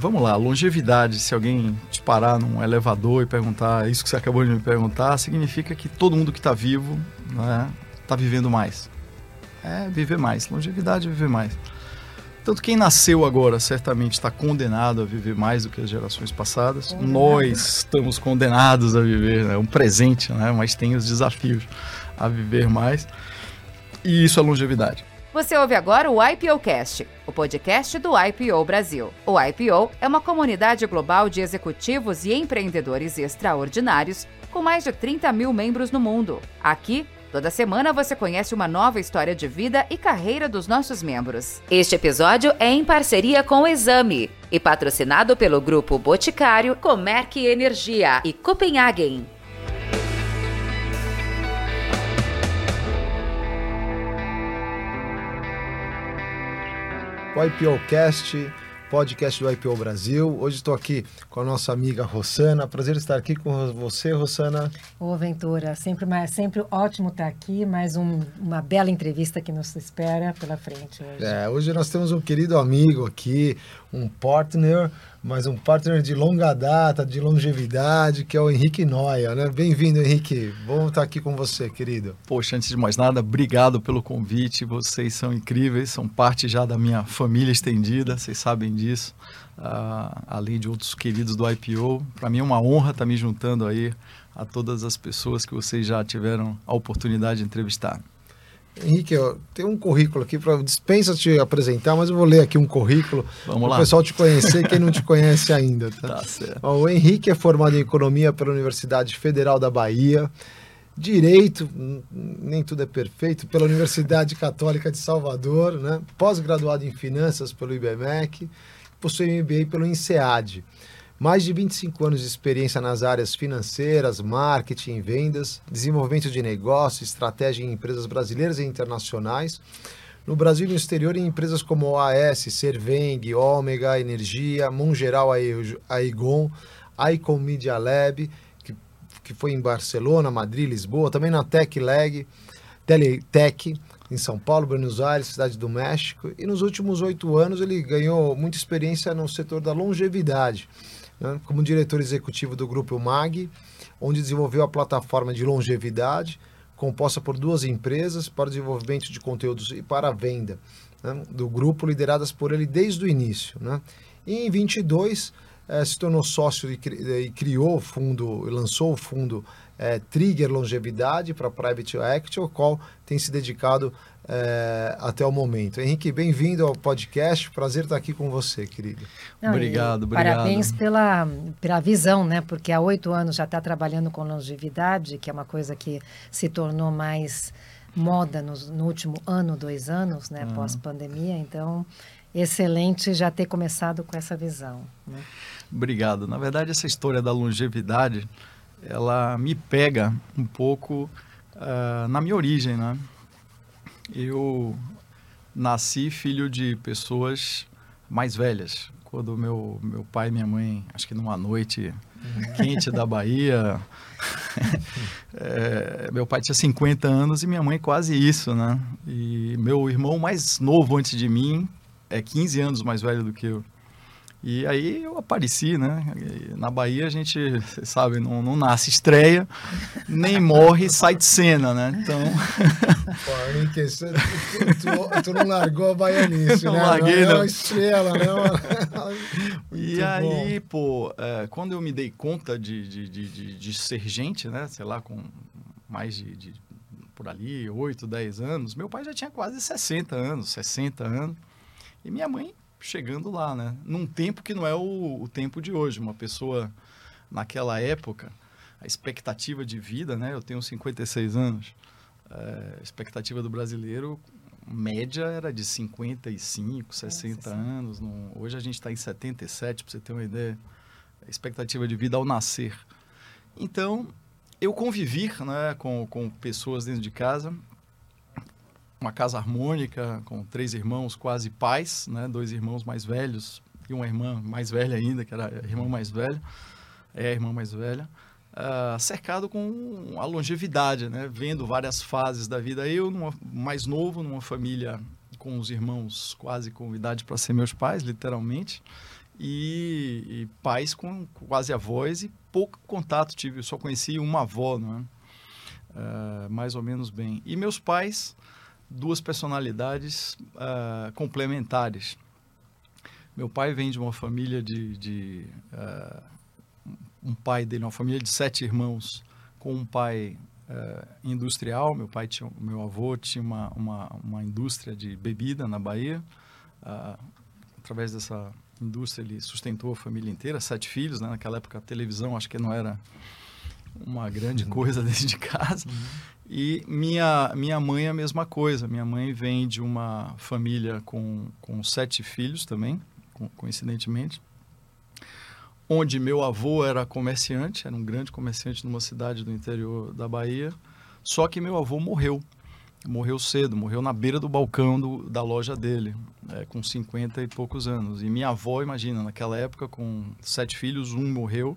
vamos lá, longevidade, se alguém te parar num elevador e perguntar isso que você acabou de me perguntar, significa que todo mundo que está vivo está né, tá vivendo mais. É viver mais. Longevidade é viver mais. Tanto quem nasceu agora certamente está condenado a viver mais do que as gerações passadas. Condenado. Nós estamos condenados a viver, é né? um presente, né? mas tem os desafios a viver mais. E isso é longevidade. Você ouve agora o IPOcast, o podcast do IPO Brasil. O IPO é uma comunidade global de executivos e empreendedores extraordinários com mais de 30 mil membros no mundo. Aqui, Toda semana você conhece uma nova história de vida e carreira dos nossos membros. Este episódio é em parceria com o Exame e patrocinado pelo grupo Boticário, Comerc Energia e Copenhagen. O IPOcast podcast do IPO Brasil. Hoje estou aqui com a nossa amiga Rossana. Prazer estar aqui com você, Rossana. Ô, Ventura, sempre, sempre ótimo estar aqui. Mais um, uma bela entrevista que nos espera pela frente hoje. É, hoje nós temos um querido amigo aqui, um partner mas um partner de longa data, de longevidade, que é o Henrique Noia, né? Bem-vindo, Henrique. Bom estar aqui com você, querido. Poxa, antes de mais nada, obrigado pelo convite. Vocês são incríveis, são parte já da minha família estendida, vocês sabem disso. Uh, além de outros queridos do IPO. Para mim é uma honra estar me juntando aí a todas as pessoas que vocês já tiveram a oportunidade de entrevistar. Henrique, tem um currículo aqui para dispensa te apresentar, mas eu vou ler aqui um currículo para o pessoal te conhecer, quem não te conhece ainda. Tá? tá certo. o Henrique é formado em economia pela Universidade Federal da Bahia, direito, nem tudo é perfeito, pela Universidade Católica de Salvador, né? Pós-graduado em finanças pelo IBMEC, possui MBA pelo INSEAD. Mais de 25 anos de experiência nas áreas financeiras, marketing, vendas, desenvolvimento de negócios, estratégia em empresas brasileiras e internacionais. No Brasil e no exterior, em empresas como OAS, Serveng, Ômega, Energia, Mongeral Aigon, Icon Media Lab, que, que foi em Barcelona, Madrid, Lisboa, também na TechLag, Teletech, em São Paulo, Buenos Aires, Cidade do México. E nos últimos oito anos ele ganhou muita experiência no setor da longevidade né, como diretor executivo do Grupo MAG, onde desenvolveu a plataforma de longevidade, composta por duas empresas para o desenvolvimento de conteúdos e para a venda né, do grupo, lideradas por ele desde o início. Né. E em 22 eh, se tornou sócio e, e criou o fundo, lançou o fundo eh, Trigger Longevidade para Private Equity, ao qual tem se dedicado é, até o momento. Henrique, bem-vindo ao podcast. Prazer estar aqui com você, querido. Não, obrigado, obrigado. Parabéns pela, pela visão, né? Porque há oito anos já está trabalhando com longevidade, que é uma coisa que se tornou mais moda no, no último ano, dois anos, né? Uhum. Pós-pandemia. Então, excelente já ter começado com essa visão. Né? Obrigado. Na verdade, essa história da longevidade, ela me pega um pouco uh, na minha origem, né? Eu nasci filho de pessoas mais velhas. Quando meu, meu pai e minha mãe, acho que numa noite quente da Bahia, é, meu pai tinha 50 anos e minha mãe quase isso, né? E meu irmão mais novo antes de mim é 15 anos mais velho do que eu. E aí eu apareci, né? Na Bahia a gente, você sabe, não, não nasce estreia, nem morre sai de cena, né? Então. Pô, Henrique, tu, tu, não largou a baianice, não né? Larguei, não. É uma estrela, né? e aí, bom. pô, é, quando eu me dei conta de, de, de, de, ser gente, né? Sei lá, com mais de, de por ali, 8, 10 anos, meu pai já tinha quase 60 anos, 60 anos. E minha mãe chegando lá, né? Num tempo que não é o, o tempo de hoje. Uma pessoa, naquela época, a expectativa de vida, né? Eu tenho 56 anos. É, a expectativa do brasileiro, média, era de 55, 60 anos. No, hoje a gente está em 77, para você ter uma ideia. A expectativa de vida ao nascer. Então, eu convivi né, com, com pessoas dentro de casa uma casa harmônica com três irmãos quase pais, né? Dois irmãos mais velhos e uma irmã mais velha ainda, que era a irmã mais velha, é a irmã mais velha, uh, cercado com a longevidade, né? Vendo várias fases da vida. Eu, numa, mais novo, numa família com os irmãos quase com idade para ser meus pais, literalmente, e pais com quase avós e pouco contato tive. Eu só conheci uma avó, não é? Uh, mais ou menos bem. E meus pais, duas personalidades uh, complementares. Meu pai vem de uma família de, de uh, um pai dele, uma família de sete irmãos, com um pai uh, industrial. Meu pai tinha, meu avô tinha uma, uma, uma indústria de bebida na Bahia. Através dessa indústria ele sustentou a família inteira, sete filhos. Né? Naquela época a televisão acho que não era uma grande coisa dentro de casa. Uhum. E minha, minha mãe é a mesma coisa. Minha mãe vem de uma família com, com sete filhos também, coincidentemente onde meu avô era comerciante, era um grande comerciante numa cidade do interior da Bahia, só que meu avô morreu. Morreu cedo, morreu na beira do balcão do, da loja dele, é, com 50 e poucos anos. E minha avó, imagina, naquela época, com sete filhos, um morreu,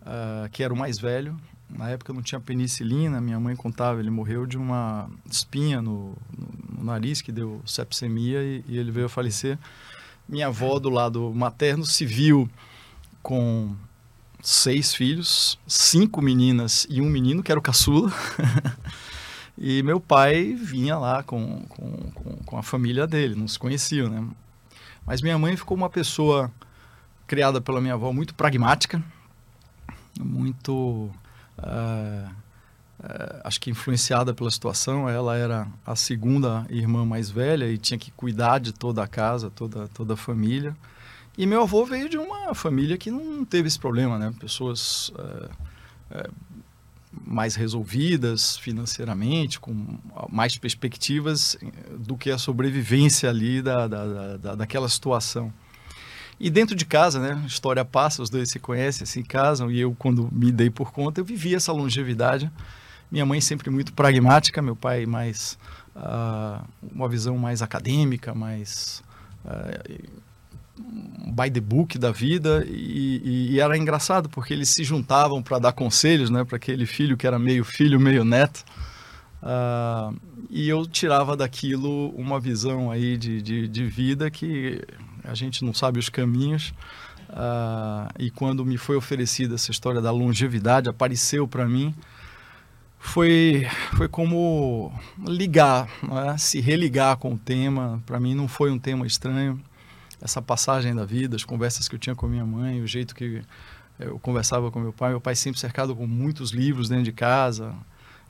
uh, que era o mais velho. Na época não tinha penicilina, minha mãe contava, ele morreu de uma espinha no, no, no nariz que deu sepsemia e, e ele veio a falecer. Minha avó, do lado materno, viu com seis filhos, cinco meninas e um menino, que era o caçula. e meu pai vinha lá com, com, com, com, a família dele, não se conheciam, né? Mas minha mãe ficou uma pessoa criada pela minha avó muito pragmática, muito. Uh, uh, acho que influenciada pela situação. Ela era a segunda irmã mais velha e tinha que cuidar de toda a casa, toda, toda a família. E meu avô veio de uma família que não teve esse problema, né? Pessoas é, mais resolvidas financeiramente, com mais perspectivas do que a sobrevivência ali da, da, da, daquela situação. E dentro de casa, né? História passa, os dois se conhecem, se casam, e eu, quando me dei por conta, eu vivi essa longevidade. Minha mãe sempre muito pragmática, meu pai mais... Uh, uma visão mais acadêmica, mais... Uh, by the book da vida e, e, era engraçado porque eles se juntavam para dar conselhos, né, para aquele filho que era meio filho, meio neto. Uh, e eu tirava daquilo uma visão aí de, de, de, vida que a gente não sabe os caminhos. Uh, e quando me foi oferecida essa história da longevidade, apareceu para mim, foi, foi como ligar, né? se religar com o tema. Para mim não foi um tema estranho essa passagem da vida, as conversas que eu tinha com minha mãe, o jeito que eu conversava com meu pai. Meu pai sempre cercado com muitos livros dentro de casa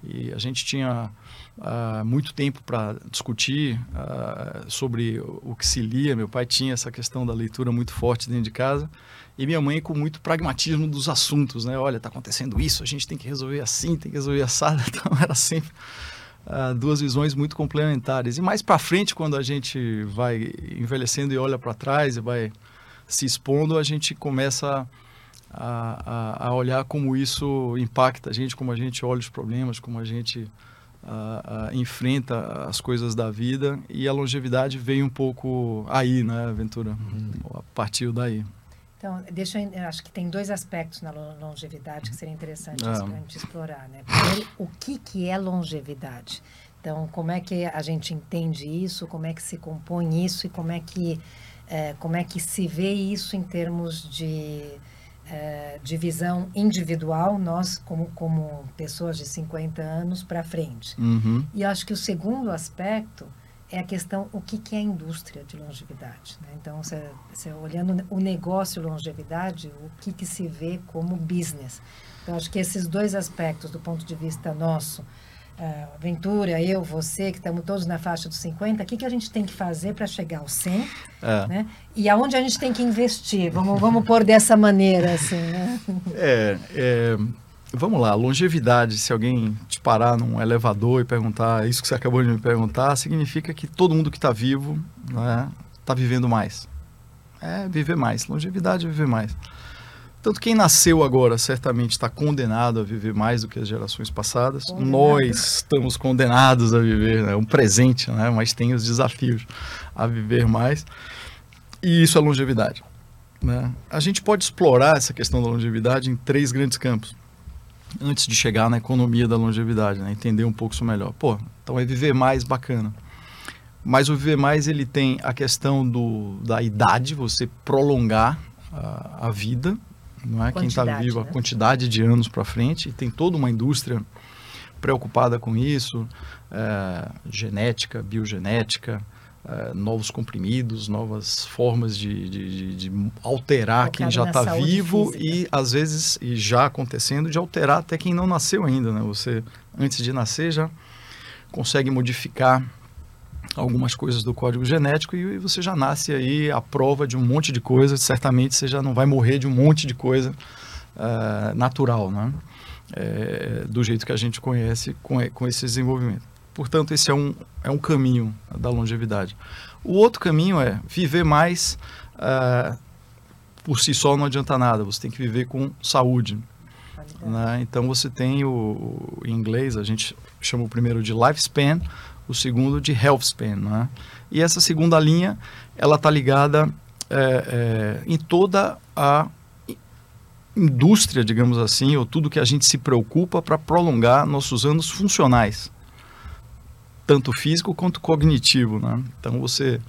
e a gente tinha uh, muito tempo para discutir uh, sobre o que se lia. Meu pai tinha essa questão da leitura muito forte dentro de casa e minha mãe com muito pragmatismo dos assuntos, né? Olha, está acontecendo isso, a gente tem que resolver assim, tem que resolver assado. Então era sempre uh, duas visões muito complementares. E mais para frente, quando a gente vai envelhecendo e olha para trás e vai se expondo, a gente começa a, a, a, olhar como isso impacta a gente, como a gente olha os problemas, como a gente uh, uh, enfrenta as coisas da vida. E a longevidade veio um pouco aí, né, Aventura? Uhum. A partir daí. Então, deixa eu, acho que tem dois aspectos na longevidade que seria interessante ah. a gente explorar, né? Primeiro, o que que é longevidade? Então, como é que a gente entende isso? Como é que se compõe isso e como é que é, como é que se vê isso em termos de é, de visão individual, nós como como pessoas de 50 anos para frente. Uhum. E acho que o segundo aspecto é a questão o que, que é a indústria de longevidade. Né? Então, você, você, olhando o negócio longevidade, o que, que se vê como business. Então, acho que esses dois aspectos, do ponto de vista nosso, uh, Ventura, eu, você, que estamos todos na faixa dos 50, o que, que a gente tem que fazer para chegar aos 100? É. Né? E aonde a gente tem que investir? Vamos, vamos pôr dessa maneira, assim, né? É, é Vamos lá, longevidade, se alguém te parar num elevador e perguntar isso que você acabou de me perguntar, significa que todo mundo que está vivo está né, tá vivendo mais. É viver mais. Longevidade é viver mais. Tanto quem nasceu agora certamente está condenado a viver mais do que as gerações passadas. Condenado. Nós estamos condenados a viver, é né, um presente, né, mas tem os desafios a viver mais. E isso é longevidade. Né? A gente pode explorar essa questão da longevidade em três grandes campos antes de chegar na economia da longevidade, né? entender um pouco isso melhor. Pô, então é viver mais bacana. Mas o viver mais ele tem a questão do, da idade, você prolongar a, a vida, não é? Quem está vivo, né? a quantidade de anos para frente, e tem toda uma indústria preocupada com isso, é, genética, biogenética, é, novos comprimidos, novas formas de, de, de, de alterar quem já está vivo física. e às vezes, e já acontecendo, de alterar até quem não nasceu ainda, né? Você, antes de nascer, já consegue modificar algumas coisas do código genético e você já nasce aí à prova de um monte de coisas, certamente você já não vai morrer de um monte de coisa uh, natural, né? É, do jeito que a gente conhece com, com esse desenvolvimento. Portanto, esse é um, é um caminho da longevidade. O outro caminho é viver mais uh, por si só não adianta nada, você tem que viver com saúde. Né? Então você tem o, em inglês, a gente chama o primeiro de lifespan, o segundo de health span. Né? E essa segunda linha, ela está ligada é, é, em toda a indústria, digamos assim, ou tudo que a gente se preocupa para prolongar nossos anos funcionais, tanto físico quanto cognitivo. Né? Então você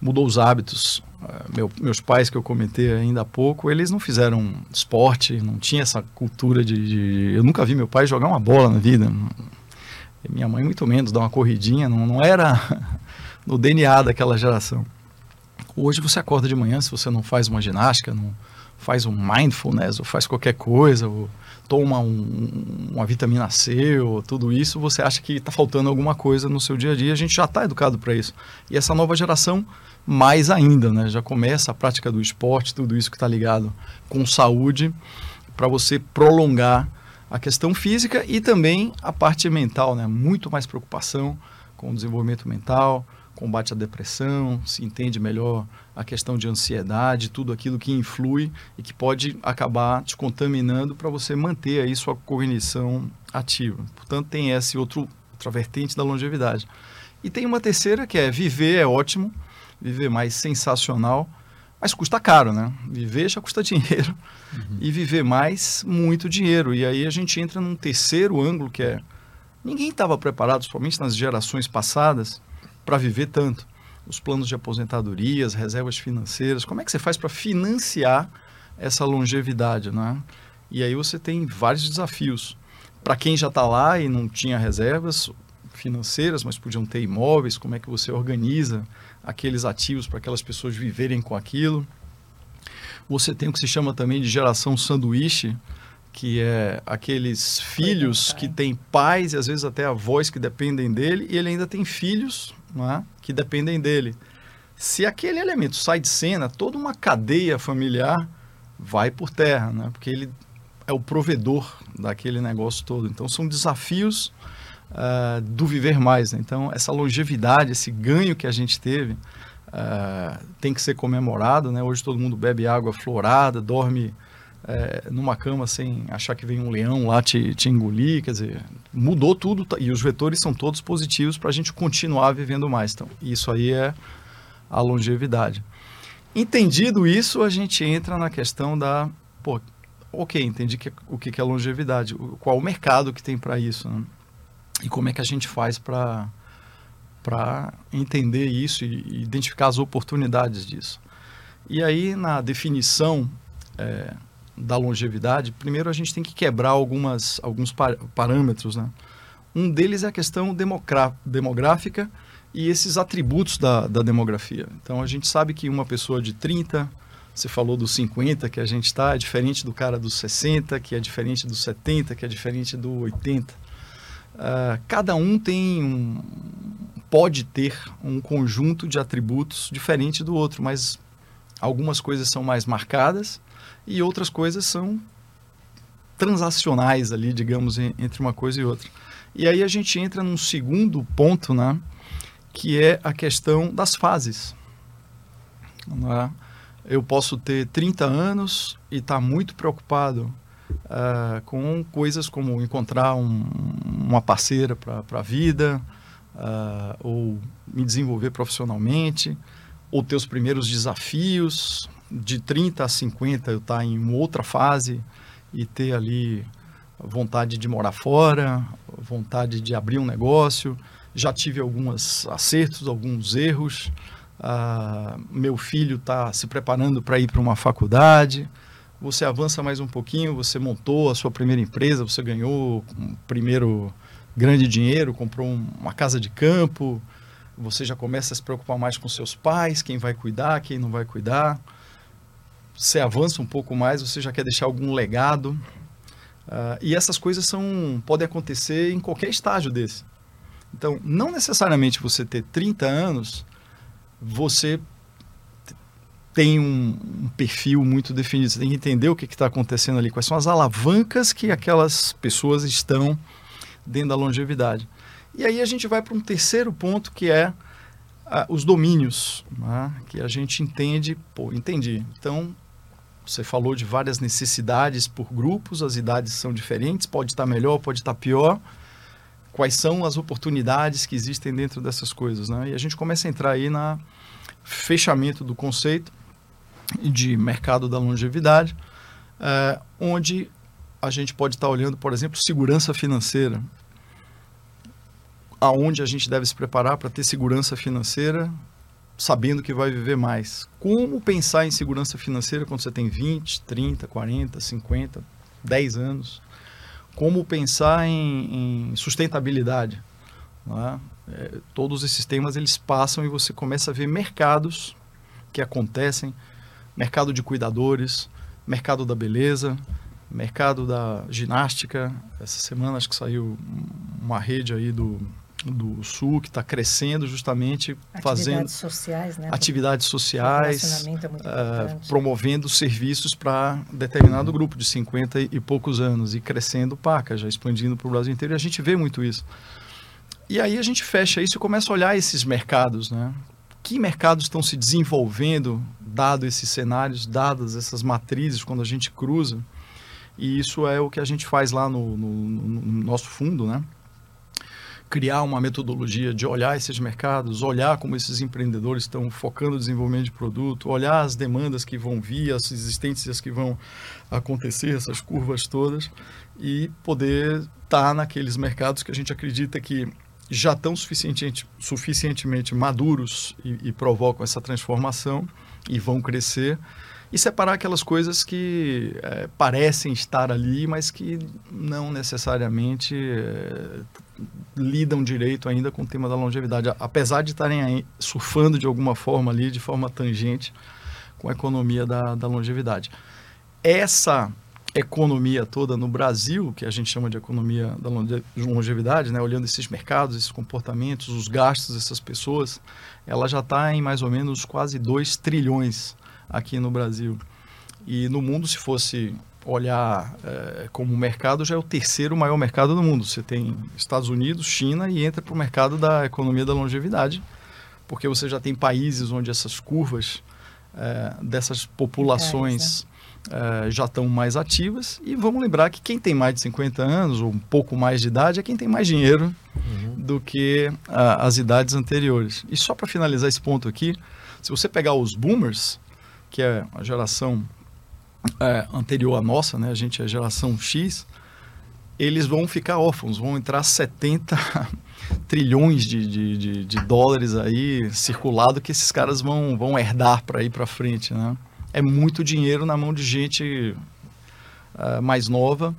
mudou os hábitos. É, meu, meus pais, que eu comentei ainda há pouco, eles não fizeram esporte, não tinha essa cultura de, de, Eu nunca vi meu pai jogar uma bola na vida. Minha mãe, muito menos, dar uma corridinha. Não, não era no DNA daquela geração. Hoje você acorda de manhã, se você não faz uma ginástica, não faz um mindfulness, ou faz qualquer coisa, ou toma um, uma vitamina C, ou tudo isso, você acha que está faltando alguma coisa no seu dia a dia. A gente já está educado para isso. E essa nova geração, mais ainda, né? Já começa a prática do esporte, tudo isso que está ligado com saúde, para você prolongar a questão física e também a parte mental, né? Muito mais preocupação com o desenvolvimento mental, combate à depressão, se entende melhor a questão de ansiedade, tudo aquilo que influi e que pode acabar te contaminando para você manter aí sua cognição ativa. Portanto, tem esse outro outra vertente da longevidade. E tem uma terceira que é viver é ótimo, viver mais sensacional, mas custa caro, né? Viver já custa dinheiro uhum. e viver mais muito dinheiro. E aí a gente entra num terceiro ângulo que é ninguém estava preparado, somente nas gerações passadas, para viver tanto. Os planos de aposentadoria, as reservas financeiras, como é que você faz para financiar essa longevidade, né? E aí você tem vários desafios. Para quem já está lá e não tinha reservas financeiras, mas podiam ter imóveis, como é que você organiza aqueles ativos para aquelas pessoas viverem com aquilo? Você tem o que se chama também de geração sanduíche, que é aqueles filhos que têm pais e às vezes até avós que dependem dele, e ele ainda tem filhos é? que dependem dele. Se aquele elemento sai de cena, toda uma cadeia familiar vai por terra, né? porque ele é o provedor daquele negócio todo. Então, são desafios uh, do viver mais. Né? Então, essa longevidade, esse ganho que a gente teve, uh, tem que ser comemorado. Né? Hoje, todo mundo bebe água florada, dorme é, numa cama sem achar que vem um leão lá te, te engolir, quer dizer, mudou tudo tá, e os vetores são todos positivos para a gente continuar vivendo mais. Então, isso aí é a longevidade. Entendido isso, a gente entra na questão da, pô, ok, entendi que, o que é longevidade, qual o mercado que tem para isso, né? E como é que a gente faz para para entender isso e, identificar as oportunidades disso. E aí, na definição é, da longevidade, primeiro a gente tem que quebrar algumas, alguns par parâmetros. Né? Um deles é a questão demográfica e esses atributos da, da demografia. Então a gente sabe que uma pessoa de 30, você falou dos 50 que a gente está, é diferente do cara dos 60, que é diferente dos 70, que é diferente do 80. Ah, cada um tem um, pode ter um conjunto de atributos diferente do outro, mas algumas coisas são mais marcadas e outras coisas são transacionais ali, digamos, entre uma coisa e outra. E aí a gente entra num segundo ponto, né, que é a questão das fases. Eu posso ter 30 anos e estar tá muito preocupado uh, com coisas como encontrar um, uma parceira para a vida, uh, ou me desenvolver profissionalmente, ou ter os primeiros desafios, de 30 a 50 eu estar tá em outra fase e ter ali vontade de morar fora, vontade de abrir um negócio. Já tive alguns acertos, alguns erros ah, meu filho está se preparando para ir para uma faculdade. Você avança mais um pouquinho, você montou a sua primeira empresa, você ganhou um primeiro grande dinheiro, comprou uma casa de campo, você já começa a se preocupar mais com seus pais, quem vai cuidar, quem não vai cuidar. Você avança um pouco mais, você já quer deixar algum legado. Uh, e essas coisas são, podem acontecer em qualquer estágio desse. Então, não necessariamente você ter 30 anos, você tem um, um perfil muito definido. Você tem que entender o que está acontecendo ali, quais são as alavancas que aquelas pessoas estão dentro da longevidade. E aí a gente vai para um terceiro ponto que é uh, os domínios, né? que a gente entende, pô, entendi. Então, você falou de várias necessidades por grupos, as idades são diferentes, pode estar melhor, pode estar pior. Quais são as oportunidades que existem dentro dessas coisas, né? E a gente começa a entrar aí na fechamento do conceito de mercado da longevidade, uh, onde a gente pode estar olhando, por exemplo, segurança financeira. Aonde a gente deve se preparar para ter segurança financeira, sabendo que vai viver mais. Como pensar em segurança financeira quando você tem 20, 30, 40, 50, 10 anos? Como pensar em, em sustentabilidade? É? É, todos esses temas eles passam e você começa a ver mercados que acontecem, mercado de cuidadores, mercado da beleza, mercado da ginástica. Essa semana acho que saiu uma rede aí do, do Sul que está crescendo justamente atividades fazendo sociais, né? atividades sociais, é uh, promovendo serviços para determinado grupo de 50 e poucos anos e crescendo paca, já expandindo para o Brasil inteiro. E a gente vê muito isso. E aí a gente fecha isso e começa a olhar esses mercados, né? Que mercados estão se desenvolvendo, dado esses cenários, dadas essas matrizes, quando a gente cruza e isso é o que a gente faz lá no, no, no nosso fundo, né? criar uma metodologia de olhar esses mercados, olhar como esses empreendedores estão focando no desenvolvimento de produto, olhar as demandas que vão vir, as existências que vão acontecer, essas curvas todas, e poder estar tá naqueles mercados que a gente acredita que já estão suficientemente, suficientemente maduros e, e provocam essa transformação e vão crescer e separar aquelas coisas que é, parecem estar ali, mas que não necessariamente é, lidam direito ainda com o tema da longevidade, apesar de estarem surfando de alguma forma ali, de forma tangente, com a economia da, da longevidade. Essa economia toda no Brasil, que a gente chama de economia da longevidade, né, olhando esses mercados, esses comportamentos, os gastos dessas pessoas, ela já está em mais ou menos quase 2 trilhões aqui no Brasil. E no mundo, se fosse olhar é, como mercado, já é o terceiro maior mercado do mundo. Você tem Estados Unidos, China e entra para o mercado da economia da longevidade, porque você já tem países onde essas curvas é, dessas populações é, já estão mais ativas. E vamos lembrar que quem tem mais de 50 anos ou um pouco mais de idade é quem tem mais dinheiro uhum. do que as idades anteriores. E só para finalizar esse ponto aqui, se você pegar os boomers, que é a geração é, anterior à nossa, né? A gente é a geração X. Eles vão ficar órfãos, vão entrar 70 trilhões de, de, de, de, dólares aí circulado que esses caras vão, vão herdar para ir para frente, né? É muito dinheiro na mão de gente é, mais nova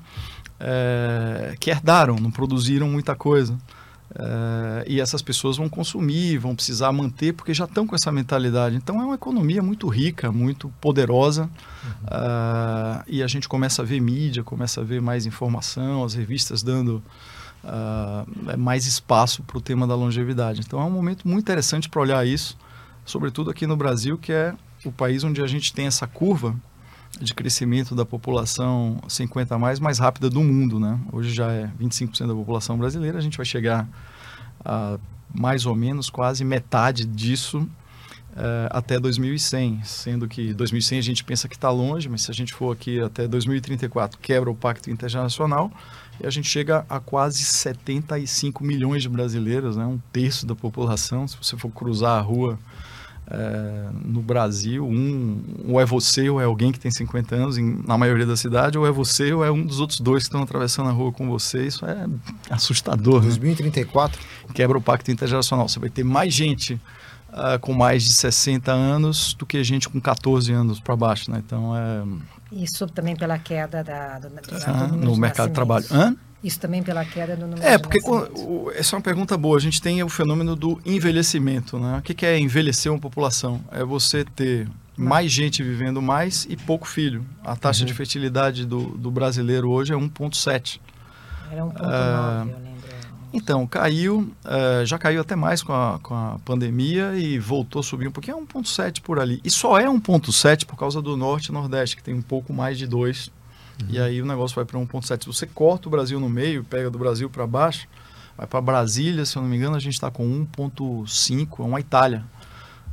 é, que herdaram, não produziram muita coisa. Uh, e essas pessoas vão consumir, vão precisar manter, porque já estão com essa mentalidade. Então é uma economia muito rica, muito poderosa. Uhum. Uh, e a gente começa a ver mídia, começa a ver mais informação, as revistas dando uh, mais espaço para o tema da longevidade. Então é um momento muito interessante para olhar isso, sobretudo aqui no Brasil, que é o país onde a gente tem essa curva de crescimento da população 50 a mais mais rápida do mundo, né? Hoje já é 25% da população brasileira, a gente vai chegar a mais ou menos quase metade disso uh, até 2100, sendo que 2100 a gente pensa que está longe, mas se a gente for aqui até 2034, quebra o Pacto Internacional e a gente chega a quase 75 milhões de brasileiros, né? Um terço da população, se você for cruzar a rua é, no Brasil, um, ou é você ou é alguém que tem 50 anos em, na maioria da cidade, ou é você ou é um dos outros dois que estão atravessando a rua com você. Isso é assustador. 2034? Né? Quebra o pacto intergeracional. Você vai ter mais gente uh, com mais de 60 anos do que gente com 14 anos para baixo, né? Então é isso também pela queda da, do, do, ah, do no mercado de trabalho. Hã? Isso também pela queda do número É, porque quando, essa é uma pergunta boa. A gente tem o fenômeno do envelhecimento. Né? O que, que é envelhecer uma população? É você ter mais gente vivendo mais e pouco filho. A taxa uhum. de fertilidade do, do brasileiro hoje é 1,7. Era 1,9, uh, eu lembro. Então, caiu, uh, já caiu até mais com a, com a pandemia e voltou a subir um pouquinho, é 1,7 por ali. E só é 1,7 por causa do Norte e Nordeste, que tem um pouco mais de 2. Uhum. E aí o negócio vai para 1,7. Se você corta o Brasil no meio, pega do Brasil para baixo, vai para Brasília, se eu não me engano, a gente está com 1,5, é uma Itália.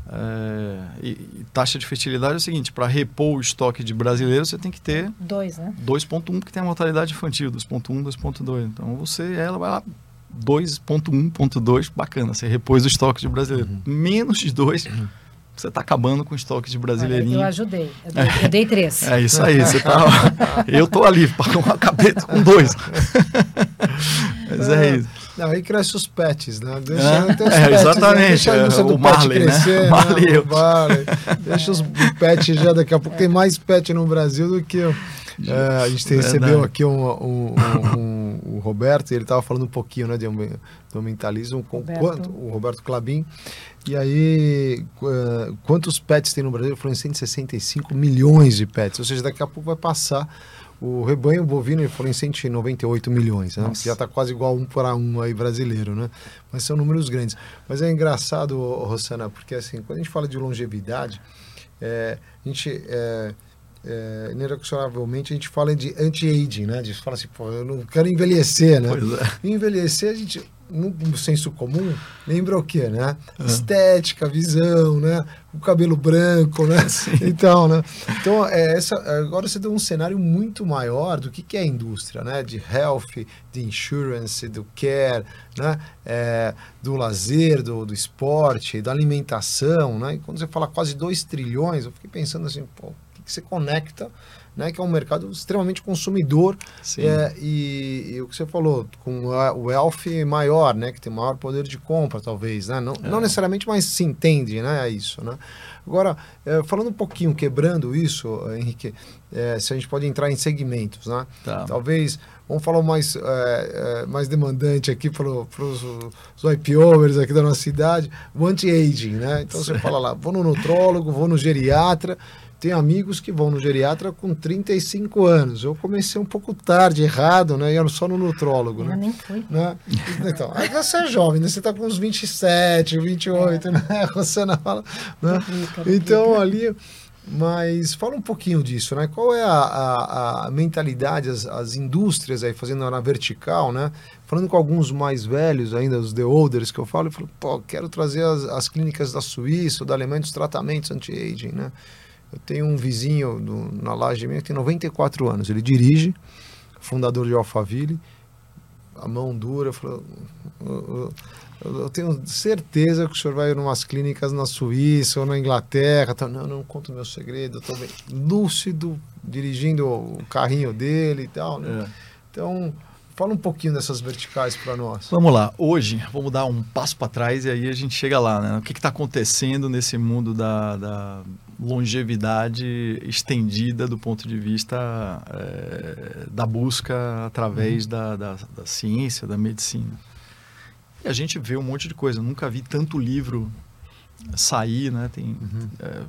É, e, e, taxa de fertilidade é o seguinte: para repor o estoque de brasileiros, você tem que ter 2, né? 2,1, porque tem a mortalidade infantil, 2,1, 2,2. Então você, ela vai lá 2.1.2, bacana, você repôs o estoque de brasileiro. Uhum. Menos de 2, uhum. Você está acabando com o estoque de brasileirinho. eu ajudei, eu dei, eu dei três. É isso aí, você tá, eu tô ali, acabei com dois. Mas é, é isso. Não, aí cresce os pets, né? Deixa, é, os pets, né? exatamente. Né? Deixa é, do Marley, pet crescer, né? Marley. Né? Marley. Deixa os pets já, daqui a pouco tem mais pet no Brasil do que... É, a gente recebeu aqui um, um, um, o Roberto, e ele estava falando um pouquinho né, de ambientalismo com quanto, o Roberto Clabin. E aí, uh, quantos pets tem no Brasil? Foram 165 milhões de pets, ou seja, daqui a pouco vai passar o rebanho bovino foram em 198 milhões, né? já está quase igual um para um aí brasileiro, né? Mas são números grandes. Mas é engraçado, Rosana, porque assim, quando a gente fala de longevidade, é, a gente é, é, inexoravelmente a gente fala de anti-aging, né? A gente fala assim, pô, eu não quero envelhecer, né? É. Envelhecer, a gente, no senso comum, lembra o quê, né? É. Estética, visão, né? O cabelo branco, né? Sim. Então, né? Então, é, essa, agora você deu um cenário muito maior do que, que é a indústria, né? De health, de insurance, do care, né? É, do lazer, do, do esporte, da alimentação, né? E quando você fala quase 2 trilhões, eu fiquei pensando assim, pô, que você conecta, né, que é um mercado extremamente consumidor é, e, e, o que você falou com a, o wealth maior, né, que tem maior poder de compra talvez, né, não, é. não necessariamente, mas se entende, né, isso, né. Agora, é, falando um pouquinho, quebrando isso, Henrique, é, se a gente pode entrar em segmentos, né, tá. talvez vamos falar mais, é, é, mais demandante aqui para os IPOers aqui da nossa cidade, o anti-aging, né? Então você fala lá, vou no nutrólogo, vou no geriatra, tem amigos que vão no geriatra com 35 anos. Eu comecei um pouco tarde, errado, né? Ia só no nutrólogo, eu né? nem fui. Né? Então, aí você é jovem, né? Você está com uns 27, 28, é. né? Você não fala... Né? Então, ali... Mas fala um pouquinho disso, né? Qual é a, a, a mentalidade, as, as, indústrias aí fazendo na vertical, né? Falando com alguns mais velhos ainda, os the olders que eu falo, eu falo, pô, quero trazer as, as clínicas da Suíça, da Alemanha, dos tratamentos anti-aging, né? Eu tenho um vizinho do, na laje minha que tem 94 anos. Ele dirige, fundador de Alphaville, a mão dura. Falou, eu, eu, eu, tenho certeza que o senhor vai em umas clínicas na Suíça ou na Inglaterra. Tá, não, não conto meu segredo. Estou bem lúcido, dirigindo o carrinho dele e tal. Né? É. Então, Fala um pouquinho dessas verticais para nós. Vamos lá. Hoje, vamos dar um passo para trás e aí a gente chega lá. Né? O que está acontecendo nesse mundo da, da, longevidade estendida do ponto de vista é, da busca através uhum. da, da, da, ciência, da medicina. E a gente vê um monte de coisa. Eu nunca vi tanto livro sair, né? Tem uhum. é,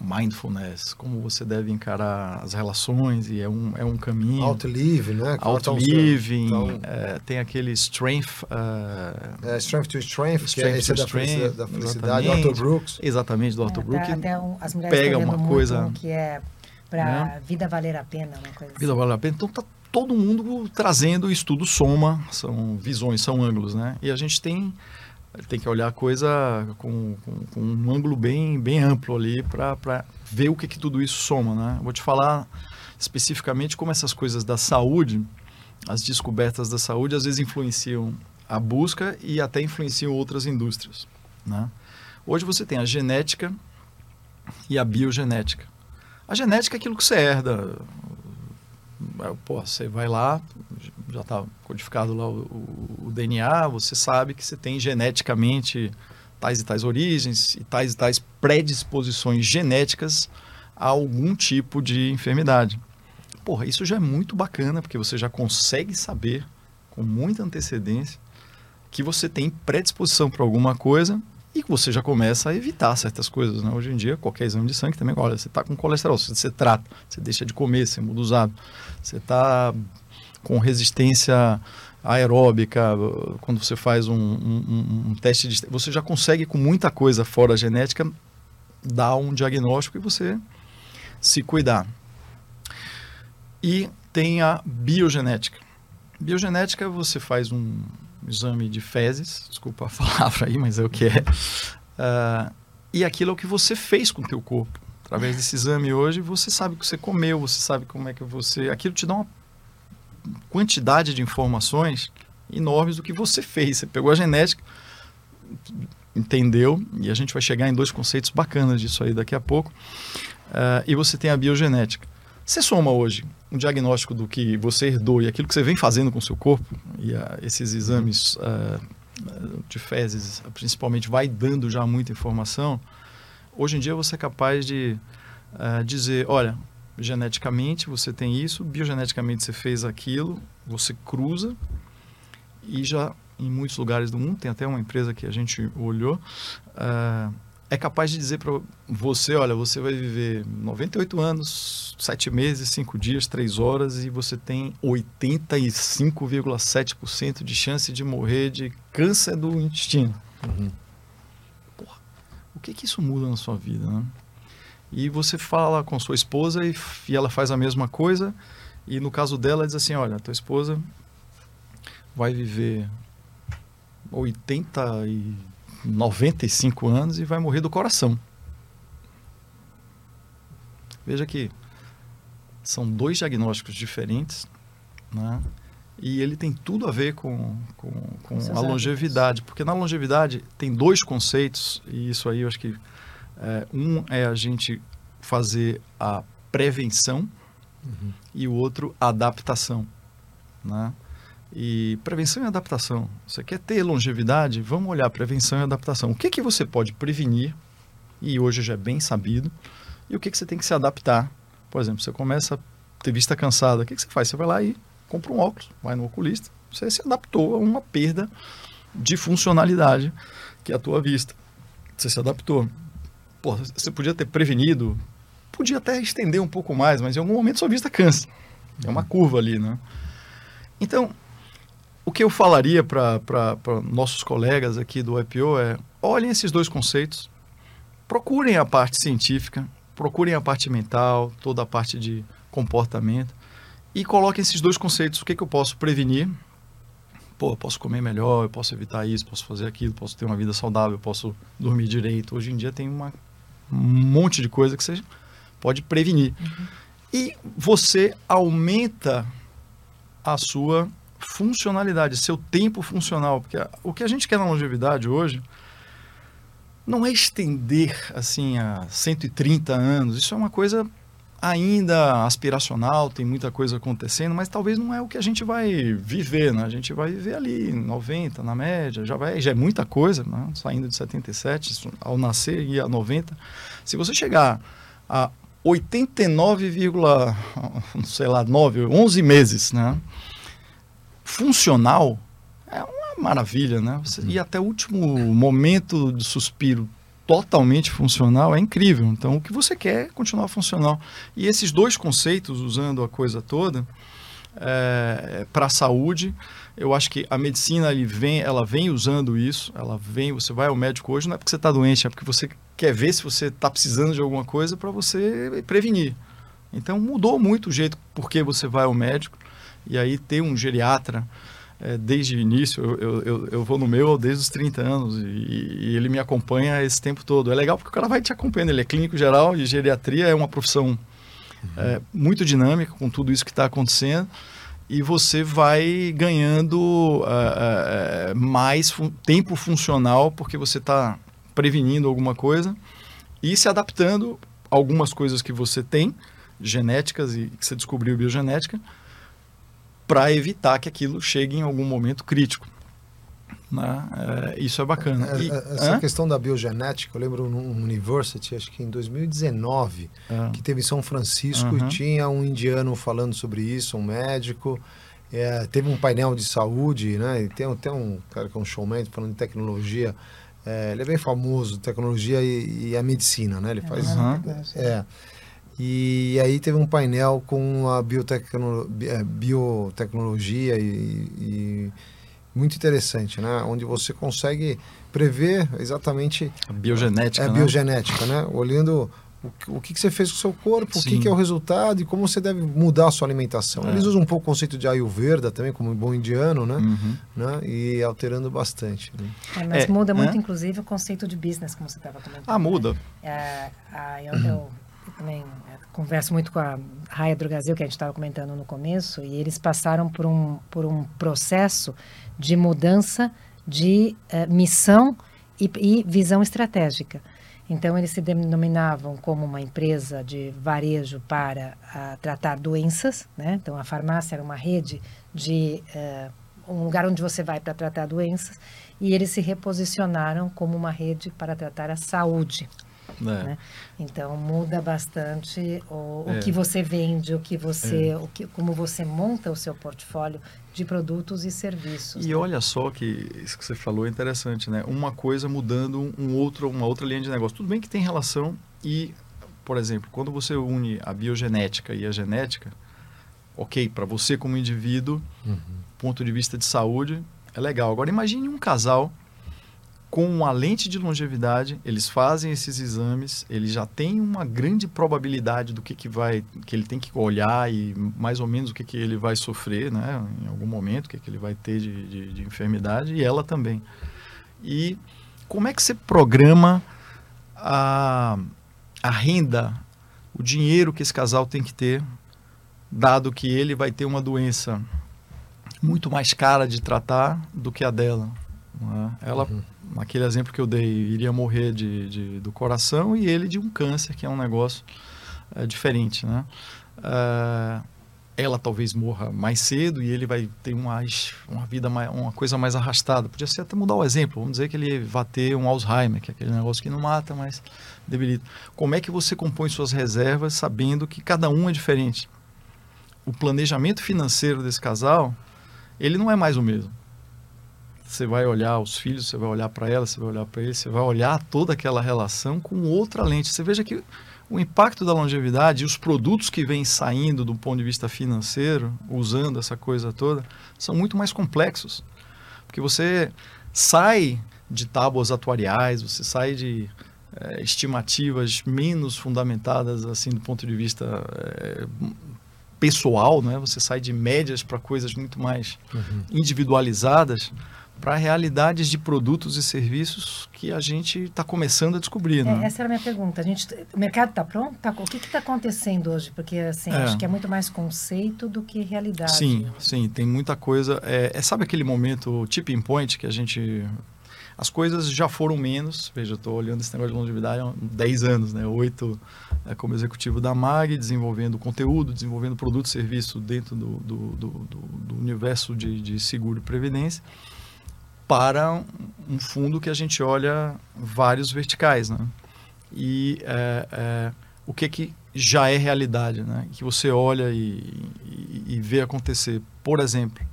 mindfulness, como você deve encarar as relações e é um, é um caminho. Auto-living, né? Auto-living, então... é, tem aquele strength... Uh, é, strength to strength, strength que é esse to da, strength, da felicidade, Otto Brooks. Exatamente, do Otto é, Brooks. Até um, as mulheres pega uma coisa... que é para né? vida valer a pena, uma coisa Vida assim. valer a pena. Então tá todo mundo trazendo estudo soma, são visões, são ângulos, né? E a gente tem tem que olhar a coisa com, com, com um ângulo bem, bem amplo ali para ver o que, que tudo isso soma. Né? Vou te falar especificamente como essas coisas da saúde, as descobertas da saúde, às vezes influenciam a busca e até influenciam outras indústrias. Né? Hoje você tem a genética e a biogenética. A genética é aquilo que você herda. Pô, você vai lá, já está codificado lá o, o, o, DNA, você sabe que você tem geneticamente tais e tais origens e tais e tais predisposições genéticas a algum tipo de enfermidade. Porra, isso já é muito bacana, porque você já consegue saber com muita antecedência que você tem predisposição para alguma coisa e que você já começa a evitar certas coisas. Né? Hoje em dia, qualquer exame de sangue também, olha, você está com colesterol, você trata, você deixa de comer, você muda os hábitos, você está com resistência aeróbica, quando você faz um, um, um, teste de. Você já consegue, com muita coisa fora genética, dar um diagnóstico e você se cuidar. E tem a biogenética. Biogenética, você faz um exame de fezes, desculpa a palavra aí, mas é o que é. Uh, e aquilo é o que você fez com o teu corpo. Através desse exame hoje, você sabe o que você comeu, você sabe como é que você... Aquilo te dá uma quantidade de informações enormes do que você fez. Você pegou a genética, entendeu, e a gente vai chegar em dois conceitos bacanas disso aí daqui a pouco. Uh, e você tem a biogenética. Você soma hoje um diagnóstico do que você herdou e aquilo que você vem fazendo com o seu corpo, e uh, esses exames uh, de fezes, principalmente, vai dando já muita informação. Hoje em dia você é capaz de dizer: olha, geneticamente você tem isso, biogeneticamente você fez aquilo, você cruza e já em muitos lugares do mundo, tem até uma empresa que a gente olhou é capaz de dizer para você, olha, você vai viver 98 anos, 7 meses, 5 dias, 3 horas e você tem 85,7% de chance de morrer de câncer do intestino. Uhum. Porra, o que que isso muda na sua vida, né? E você fala com sua esposa e, e ela faz a mesma coisa e no caso dela diz assim, olha, tua esposa vai viver 80 e 95 anos e vai morrer do coração. Veja que são dois diagnósticos diferentes, né? E ele tem tudo a ver com, com, com a longevidade, porque na longevidade tem dois conceitos, e isso aí eu acho que é, um é a gente fazer a prevenção uhum. e o outro a adaptação. Né? E prevenção e adaptação. Você quer ter longevidade? Vamos olhar prevenção e adaptação. O que, que você pode prevenir, e hoje já é bem sabido, e o que, que você tem que se adaptar. Por exemplo, você começa a ter vista cansada, o que, que você faz? Você vai lá e compra um óculos, vai no oculista, você se adaptou a uma perda de funcionalidade que é a tua vista. Você se adaptou. Pô, você podia ter prevenido, podia até estender um pouco mais, mas em algum momento sua vista cansa. É uma curva ali, né? Então, o que eu falaria para nossos colegas aqui do IPO é: olhem esses dois conceitos, procurem a parte científica, procurem a parte mental, toda a parte de comportamento e coloquem esses dois conceitos. O que, que eu posso prevenir? Pô, eu posso comer melhor, eu posso evitar isso, posso fazer aquilo, posso ter uma vida saudável, eu posso dormir direito. Hoje em dia tem uma, um monte de coisa que você pode prevenir. Uhum. E você aumenta a sua funcionalidade, seu tempo funcional. Porque o que a gente quer na longevidade hoje não é estender assim a 130 anos. Isso é uma coisa ainda aspiracional, tem muita coisa acontecendo, mas talvez não é o que a gente vai viver, né? A gente vai viver ali 90 na média, já vai, já é muita coisa, né? saindo de 77 ao nascer e a 90. Se você chegar a 89, sei lá, 9, 11 meses, né? funcional é uma maravilha, né? Você ir até o último momento de suspiro totalmente funcional é incrível. Então, o que você quer é continuar funcional. E esses dois conceitos, usando a coisa toda, é, para a saúde, eu acho que a medicina ele vem, ela vem usando isso. Ela vem, você vai ao médico hoje não é porque você está doente, é porque você quer ver se você está precisando de alguma coisa para você prevenir. Então mudou muito o jeito por que você vai ao médico. E aí ter um geriatra é, desde o início, eu, eu, eu, vou no meu desde os 30 anos e, e, ele me acompanha esse tempo todo. É legal porque o cara vai te acompanhando, ele é clínico geral e geriatria é uma profissão uhum. é, muito dinâmica com tudo isso que está acontecendo e você vai ganhando uh, uh, mais fun tempo funcional porque você está prevenindo alguma coisa e se adaptando a algumas coisas que você tem, genéticas e que você descobriu biogenética, para evitar que aquilo chegue em algum momento crítico. Né? É, isso é bacana. É, e, essa hã? questão da biogenética, eu lembro no University, acho que em 2019, é. que teve em São Francisco uhum. e tinha um indiano falando sobre isso, um médico. É, teve um painel de saúde, né? E tem até um cara que é um showman falando de tecnologia. É, ele é bem famoso, tecnologia e, e a medicina, né? Ele faz. Uhum. É. E aí teve um painel com a biotecno, é, biotecnologia e, e muito interessante, né? Onde você consegue prever exatamente a biogenética, é, né? biogenética, né? Olhando o, o que, que, você fez com o seu corpo, Sim. o que, que, é o resultado e como você deve mudar a sua alimentação. É. Eles usam um pouco o conceito de Ayurveda também, como um bom indiano, né? Uhum. né? E alterando bastante. Né? É, mas é, muda muito, inclusive, o conceito de business, como você estava comentando. Ah, muda. Né? eu, eu, eu, também é, converso muito com a Raia Drogazil, que a gente estava comentando no começo, e eles passaram por um, por um processo de mudança de uh, missão e, e visão estratégica. Então, eles se denominavam como uma empresa de varejo para uh, tratar doenças. Né? Então, a farmácia era uma rede de uh, um lugar onde você vai para tratar doenças. E eles se reposicionaram como uma rede para tratar a saúde. É. Né? Então muda bastante o, o é. que você vende, o que você, é. o que, como você monta o seu portfólio de produtos e serviços. E né? olha só que isso que você falou é interessante, né? Uma coisa mudando um outro, uma outra linha de negócio. Tudo bem que tem relação e, por exemplo, quando você une a biogenética e a genética, ok, para você como indivíduo, uhum. ponto de vista de saúde, é legal. Agora imagine um casal com uma lente de longevidade, eles fazem esses exames, ele já tem uma grande probabilidade do que, que vai, que ele tem que olhar e mais ou menos o que, que ele vai sofrer, né, em algum momento, o que, que ele vai ter de, de, de enfermidade, e ela também. E como é que você programa a, a renda, o dinheiro que esse casal tem que ter, dado que ele vai ter uma doença muito mais cara de tratar do que a dela? É? Ela uhum naquele exemplo que eu dei, iria morrer de, de, do coração e ele de um câncer, que é um negócio é, diferente, né? É, ela talvez morra mais cedo e ele vai ter mais, uma vida, mais, uma coisa mais arrastada. Podia ser até mudar o exemplo, vamos dizer que ele vai ter um Alzheimer, que é aquele negócio que não mata, mas debilita. Como é que você compõe suas reservas sabendo que cada um é diferente? O planejamento financeiro desse casal, ele não é mais o mesmo você vai olhar os filhos, você vai olhar para ela, você vai olhar para ele, você vai olhar toda aquela relação com outra lente. Você veja que o impacto da longevidade e os produtos que vêm saindo do ponto de vista financeiro, usando essa coisa toda, são muito mais complexos. Porque você sai de tábuas atuariais, você sai de é, estimativas menos fundamentadas assim do ponto de vista é, pessoal, né? Você sai de médias para coisas muito mais uhum. individualizadas para realidades de produtos e serviços que a gente está começando a descobrir. Né? É, essa era a minha pergunta. A gente, o mercado está pronto? Tá, o que está acontecendo hoje? Porque assim, é. acho que é muito mais conceito do que realidade. Sim, sim, tem muita coisa. É, é, sabe aquele momento tipping point que a gente as coisas já foram menos. Veja, eu estou olhando esse negócio de longevidade há 10 anos, né? Oito é, como executivo da MAG, desenvolvendo conteúdo, desenvolvendo produto e serviço dentro do, do, do, do universo de, de seguro e previdência para um fundo que a gente olha vários verticais, né? E é, é, o que que já é realidade, né? Que você olha e, e, e vê acontecer, por exemplo,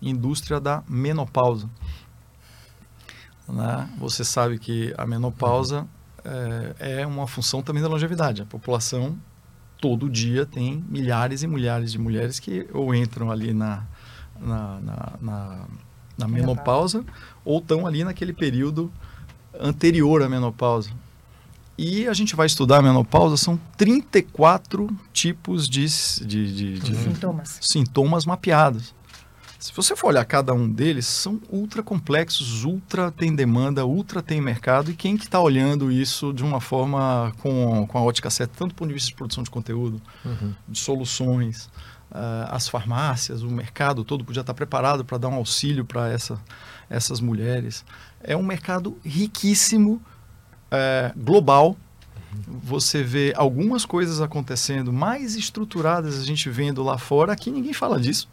indústria da menopausa. Né? Você sabe que a menopausa é, é uma função também da longevidade. A população todo dia tem milhares e milhares de mulheres que ou entram ali na, na, na, na na menopausa ou estão ali naquele período anterior à menopausa. E a gente vai estudar a menopausa, são 34 tipos de, de, de, de sintomas. sintomas mapeados. Se você for olhar cada um deles, são ultra complexos, ultra tem demanda, ultra tem mercado, e quem que está olhando isso de uma forma com, com a ótica certa, tanto do ponto de vista de produção de conteúdo, uhum. de soluções, as farmácias, o mercado todo podia estar preparado para dar um auxílio para essa, essas mulheres. É um mercado riquíssimo, uh, global. Você vê algumas coisas acontecendo mais estruturadas, a gente vendo lá fora. Aqui ninguém fala disso.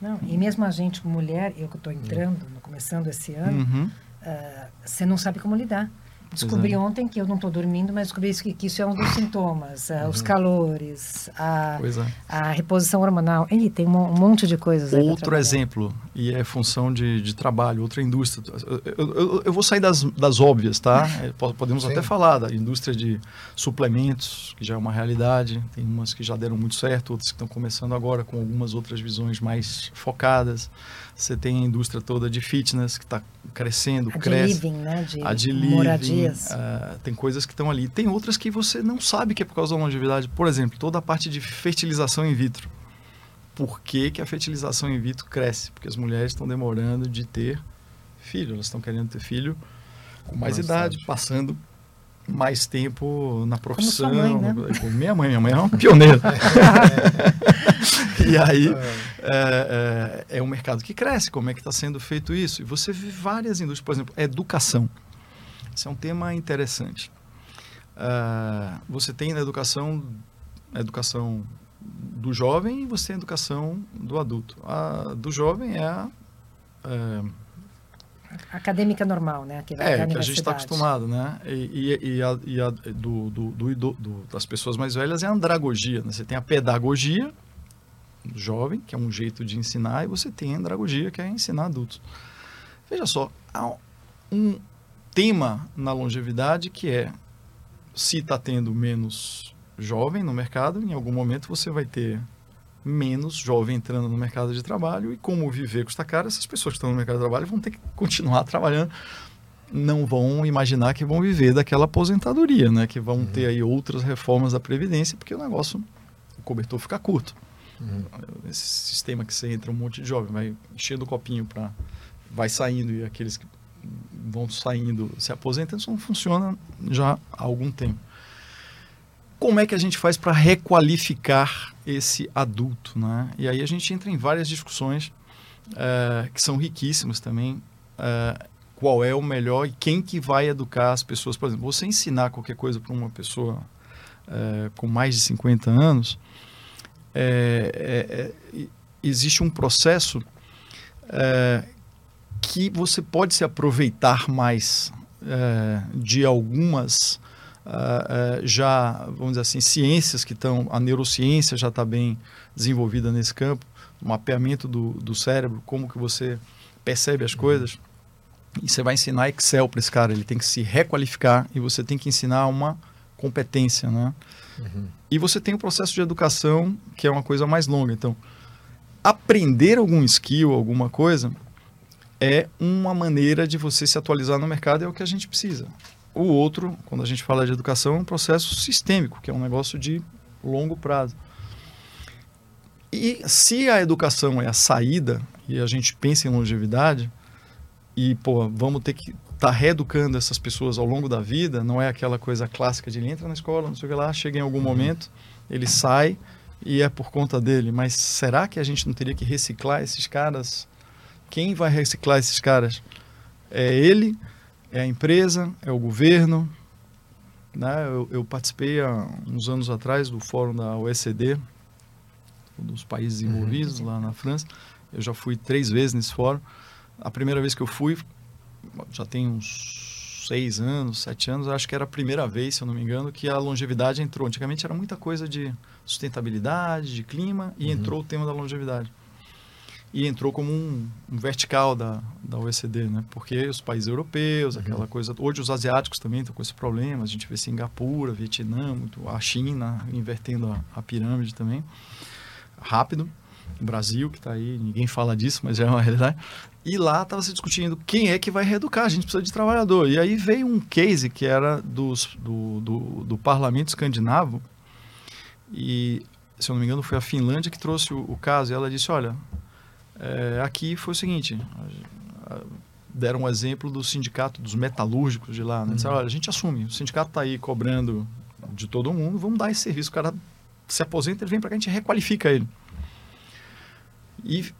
Não, e mesmo a gente, mulher, eu que estou entrando, começando esse ano, uhum. uh, você não sabe como lidar. Descobri ontem que eu não estou dormindo, mas descobri que, que, isso é um dos sintomas. Uh, uhum. Os calores, a, é. a reposição hormonal. Ele tem um, um monte de coisas. Outro exemplo, e é função de, de trabalho, outra indústria. Eu, eu, eu, vou sair das, das óbvias, tá? É, podemos Sim. até falar da indústria de suplementos, que já é uma realidade. Tem umas que já deram muito certo, outras que estão começando agora com algumas outras visões mais focadas. Você tem a indústria toda de fitness que está crescendo, a cresce. De living, né? De, a de living, moradias. Uh, tem coisas que estão ali. Tem outras que você não sabe que é por causa da longevidade. Por exemplo, toda a parte de fertilização in vitro. Por que, que a fertilização in vitro cresce? Porque as mulheres estão demorando de ter filho. Elas estão querendo ter filho com mais, mais idade, idade, passando mais tempo na profissão. Mãe, né? Minha mãe, minha mãe é uma pioneira. e aí é, é, é, um mercado que cresce. Como é que está sendo feito isso? E você vê várias indústrias, por exemplo, educação. Esse é um tema interessante. Uh, você tem na educação, a educação do jovem e você tem a educação do adulto. A do jovem é a é, acadêmica normal, né? Que é, que a gente está acostumado, né? E, e, e, a, e a do, do, do, do, das pessoas mais velhas é a andragogia. Né? Você tem a pedagogia jovem, que é um jeito de ensinar, e você tem a andragogia, que é ensinar adultos. Veja só, há um tema na longevidade que é se está tendo menos jovem no mercado, em algum momento você vai ter menos jovem entrando no mercado de trabalho e como viver custa caro, essas pessoas que estão no mercado de trabalho vão ter que continuar trabalhando, não vão imaginar que vão viver daquela aposentadoria, né? Que vão uhum. ter aí outras reformas da previdência, porque o negócio, o cobertor fica curto. Uhum. Esse sistema que você entra um monte de jovem, vai enchendo o copinho para vai saindo e aqueles que vão saindo se aposentam, isso não funciona já há algum tempo. Como é que a gente faz para requalificar esse adulto, né? E aí a gente entra em várias discussões uh, que são riquíssimas também. Uh, qual é o melhor e quem que vai educar as pessoas? Por exemplo, você ensinar qualquer coisa para uma pessoa uh, com mais de 50 anos, é, é, existe um processo que você pode se aproveitar mais de algumas uh, uh, já, vamos dizer assim, ciências que estão, a neurociência já está bem desenvolvida nesse campo, o mapeamento do, do cérebro, como que você percebe as coisas. E você vai ensinar Excel para esse cara, ele tem que se requalificar e você tem que ensinar uma competência, né? Uhum. E você tem o processo de educação, que é uma coisa mais longa. Então, aprender algum skill, alguma coisa, é uma maneira de você se atualizar no mercado, é o que a gente precisa. O outro, quando a gente fala de educação, é um processo sistêmico, que é um negócio de longo prazo. E se a educação é a saída, e a gente pensa em longevidade, e, pô, vamos ter que estar tá reeducando essas pessoas ao longo da vida, não é aquela coisa clássica de ele entra na escola, não sei o que lá, chega em algum uhum. momento, ele sai e é por conta dele. Mas será que a gente não teria que reciclar esses caras? Quem vai reciclar esses caras? É ele é a empresa, é o governo. Né? Eu, eu, participei há uns anos atrás do fórum da OECD, dos países envolvidos uhum. lá na França. Eu já fui três vezes nesse fórum. A primeira vez que eu fui, já tem uns seis anos, sete anos, acho que era a primeira vez, se eu não me engano, que a longevidade entrou. Antigamente era muita coisa de sustentabilidade, de clima, e uhum. entrou o tema da longevidade e entrou como um, um, vertical da, da OECD, né? Porque os países europeus, uhum. aquela coisa... Hoje os asiáticos também estão com esse problema. A gente vê Singapura, Vietnã, muito, a China invertendo a, a pirâmide também. Rápido. O Brasil, que está aí, ninguém fala disso, mas já é uma realidade. E lá estava se discutindo quem é que vai reeducar. A gente precisa de trabalhador. E aí veio um case que era dos, do, do, do parlamento escandinavo. E, se eu não me engano, foi a Finlândia que trouxe o, o caso. E ela disse, olha é, aqui foi o seguinte, deram um exemplo do sindicato dos metalúrgicos de lá. Né? Disseram, uhum. olha, a gente assume, o sindicato está aí cobrando de todo mundo, vamos dar esse serviço. O cara se aposenta, ele vem para cá, a gente requalifica ele. E,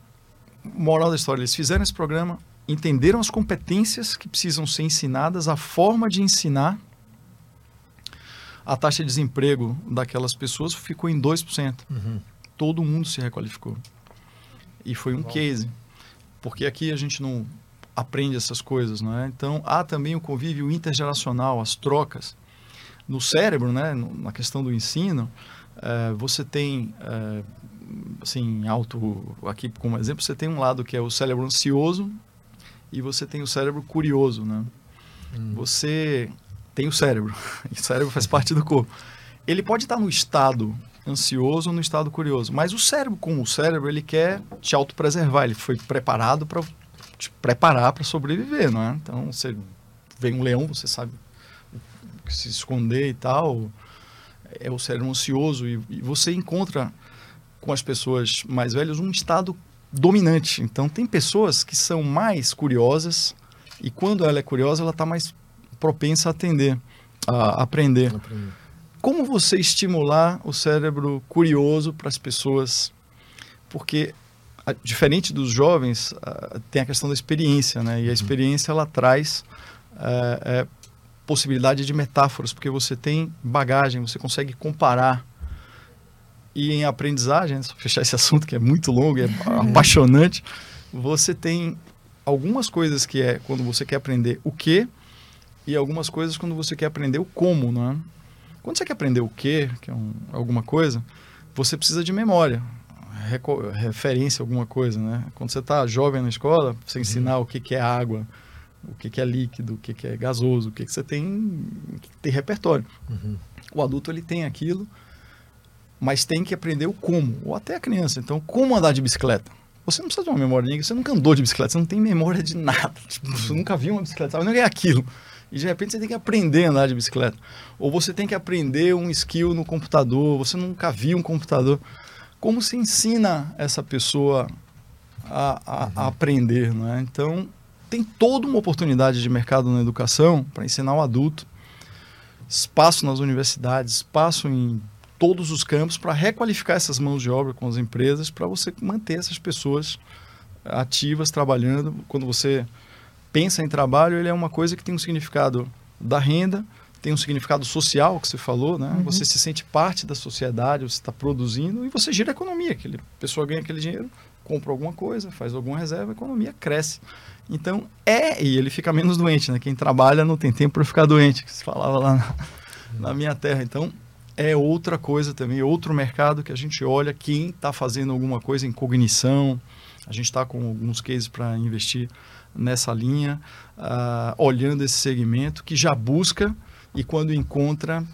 moral da história, eles fizeram esse programa, entenderam as competências que precisam ser ensinadas, a forma de ensinar. A taxa de desemprego daquelas pessoas ficou em 2%. Uhum. Todo mundo se requalificou. E foi um case. Porque aqui a gente não aprende essas coisas, não é? Então, há também o convívio intergeracional, as trocas. No cérebro, né, na questão do ensino, uh, você tem, uh, assim, alto, aqui como exemplo, você tem um lado que é o cérebro ansioso e você tem o cérebro curioso, né? Hum. Você tem o cérebro, e o cérebro faz parte do corpo. Ele pode estar no estado ansioso ou no estado curioso, mas o cérebro, como o cérebro, ele quer te autopreservar, ele foi preparado para te preparar para sobreviver, não é? Então, você vê um leão, você sabe se esconder e tal, é o cérebro ansioso e, e você encontra com as pessoas mais velhas um estado dominante. Então, tem pessoas que são mais curiosas e quando ela é curiosa, ela está mais propensa a atender, a aprender. aprender. Como você estimular o cérebro curioso para as pessoas? Porque diferente dos jovens, uh, tem a questão da experiência, né? E a uhum. experiência ela traz uh, possibilidade de metáforas, porque você tem bagagem, você consegue comparar. E em aprendizagem, só fechar esse assunto que é muito longo e é apaixonante, você tem algumas coisas que é quando você quer aprender o que e algumas coisas quando você quer aprender o como, né? Quando você quer aprender o que, que é um, alguma coisa, você precisa de memória referência alguma coisa, né? Quando você está jovem na escola, você uhum. ensinar o que, que é água, o que, que é líquido, o que, que é gasoso, o que, que você tem, tem repertório. Uhum. O adulto ele tem aquilo, mas tem que aprender o como, ou até a criança. Então, como andar de bicicleta? Você não precisa de uma memória você nunca andou de bicicleta, você não tem memória de nada. Tipo. Você nunca viu uma bicicleta, sabe? Não é aquilo. E de repente você tem que aprender a andar de bicicleta. Ou você tem que aprender um skill no computador, você nunca viu um computador como se ensina essa pessoa a, a, uhum. a aprender, não é? Então, tem toda uma oportunidade de mercado na educação para ensinar o adulto, espaço nas universidades, espaço em todos os campos para requalificar essas mãos de obra com as empresas, para você manter essas pessoas ativas trabalhando. Quando você pensa em trabalho, ele é uma coisa que tem um significado da renda, tem um significado social que você falou, né? Uhum. Você se sente parte da sociedade, você está produzindo e você gira a economia. Aquele, pessoa ganha aquele dinheiro, compra alguma coisa, faz alguma reserva, a economia cresce. Então, é, e ele fica menos doente, né? Quem trabalha não tem tempo para ficar doente, que se falava lá na, na minha terra. Então, é outra coisa também, outro mercado que a gente olha quem está fazendo alguma coisa em cognição. A gente está com alguns cases para investir nessa linha, uh, olhando esse segmento que já busca e quando encontra,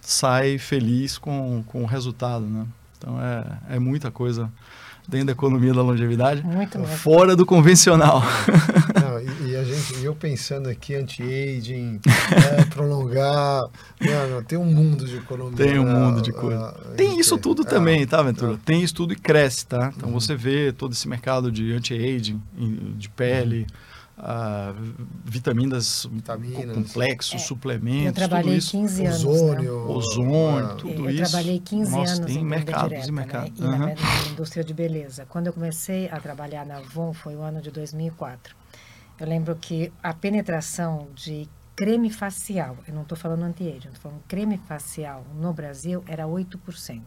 sai feliz com, com o resultado, né? Então é, é muita coisa dentro da economia da longevidade, fora do convencional. A gente, eu pensando aqui anti-aging, é, prolongar, não, tem um mundo de economia. Tem um mundo de coisa. Uh, tem isso tudo é, também, tá, Ventura? É. Tem isso tudo e cresce, tá? Então uhum. você vê todo esse mercado de anti-aging, de pele. Uhum uh, vitaminas, vitaminas, complexos, é, suplementos. Eu trabalhei 15 anos. Ozônio. Né? Ozônio, tudo eu isso. Eu trabalhei 15 Nossa, anos tem em mercados direta, e mercados. Né? E uhum. na, na indústria de beleza. Quando eu comecei a trabalhar na Avon, foi o ano de 2004. Eu lembro que a penetração de creme facial, eu não estou falando anti-aging, estou falando creme facial no Brasil era 8%.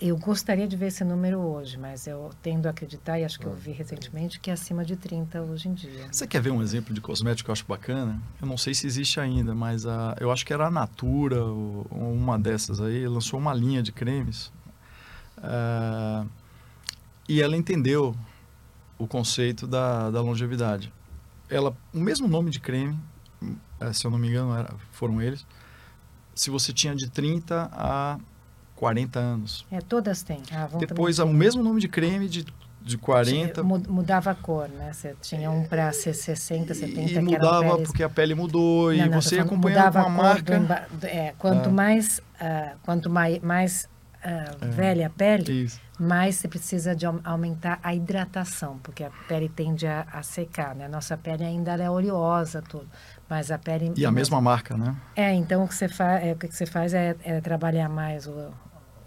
Eu gostaria de ver esse número hoje, mas eu tendo a acreditar, e acho que eu vi recentemente, que é acima de 30 hoje em dia. Você quer ver um exemplo de cosmético que eu acho bacana? Eu não sei se existe ainda, mas a, eu acho que era a Natura, ou, ou uma dessas aí, lançou uma linha de cremes. Uh, e ela entendeu o conceito da, da longevidade. Ela, o mesmo nome de creme, eh, se eu não me engano, era, foram eles. Se você tinha de 30 a 40 anos. É, todas têm. Ah, Depois, o mesmo nome de creme de, de 40. Mudava a cor, né? Você tinha um para ser 60, 70, e mudava pele... porque a pele mudou não, e não, você acompanhava com a, a marca. Do, é, quanto ah. mais, uh, quanto mais, mais uh, é. velha a pele, Isso. Mais você precisa de aumentar a hidratação, porque a pele tende a, a secar, né? Nossa pele ainda é oleosa, tudo. Mas a pele... E a mesma marca, né? É, então o que você, fa é, o que você faz é, é trabalhar mais o,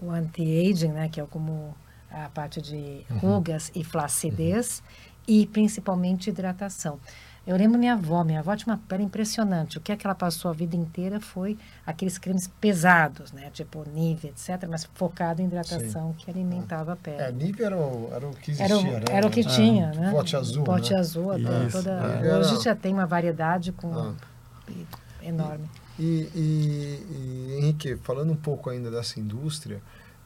o anti-aging, né, que é como a parte de uhum. rugas e flacidez, uhum. e principalmente hidratação. Eu lembro minha avó, minha avó tinha uma pele impressionante. O que é que ela passou a vida inteira foi aqueles cremes pesados, né? Tipo Nivea, etc., mas focado em hidratação Sim. que alimentava a pele. É, Nivea era o, era o que existia, era o, né? Era o que tinha, ah, né? Pote azul, Pote né? azul, toda, toda... É. Hoje já tem uma variedade com... Ah. enorme. E, e, e, Henrique, falando um pouco ainda dessa indústria,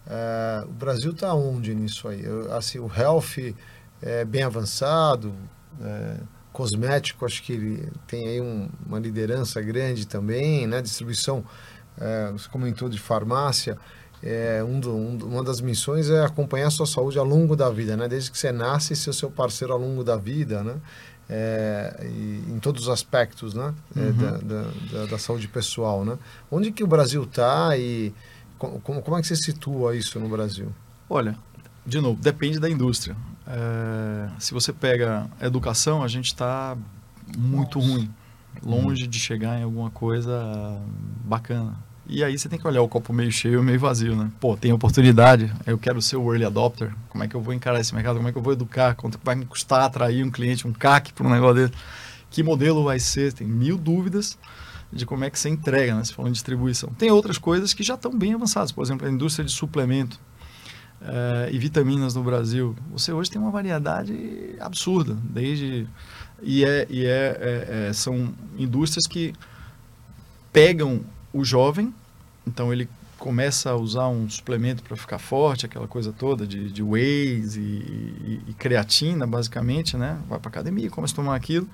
é, o Brasil está onde nisso aí? Assim, o health é bem avançado, é, cosmético, acho que ele tem aí um, uma liderança grande também, né? Distribuição, é, você comentou de farmácia, é, um do, um, uma das missões é acompanhar a sua saúde ao longo da vida, né? Desde que você nasce, ser o seu parceiro ao longo da vida, né? É, em todos os aspectos, né? É, uhum. Da, da, da, da, saúde pessoal, né? Onde que o Brasil está e como, como é que você situa isso no Brasil? Olha, de novo, depende da indústria. É, se você pega educação, a gente está muito Nossa. ruim, longe hum. de chegar em alguma coisa bacana. E aí você tem que olhar o copo meio cheio e meio vazio, né? Pô, tem oportunidade, eu quero ser o early adopter, como é que eu vou encarar esse mercado, como é que eu vou educar, quanto vai me custar atrair um cliente, um CAC para um negócio dele, que modelo vai ser, tem mil dúvidas de como é que você entrega, né? Se falando de distribuição. Tem outras coisas que já estão bem avançadas, por exemplo, a indústria de suplemento uh, e vitaminas no Brasil. Você hoje tem uma variedade absurda, desde e é, e é, é, é são indústrias que pegam o jovem, então ele começa a usar um suplemento para ficar forte, aquela coisa toda de, de whey e, e, e, creatina, basicamente, né? Vai para academia, começa a tomar aquilo.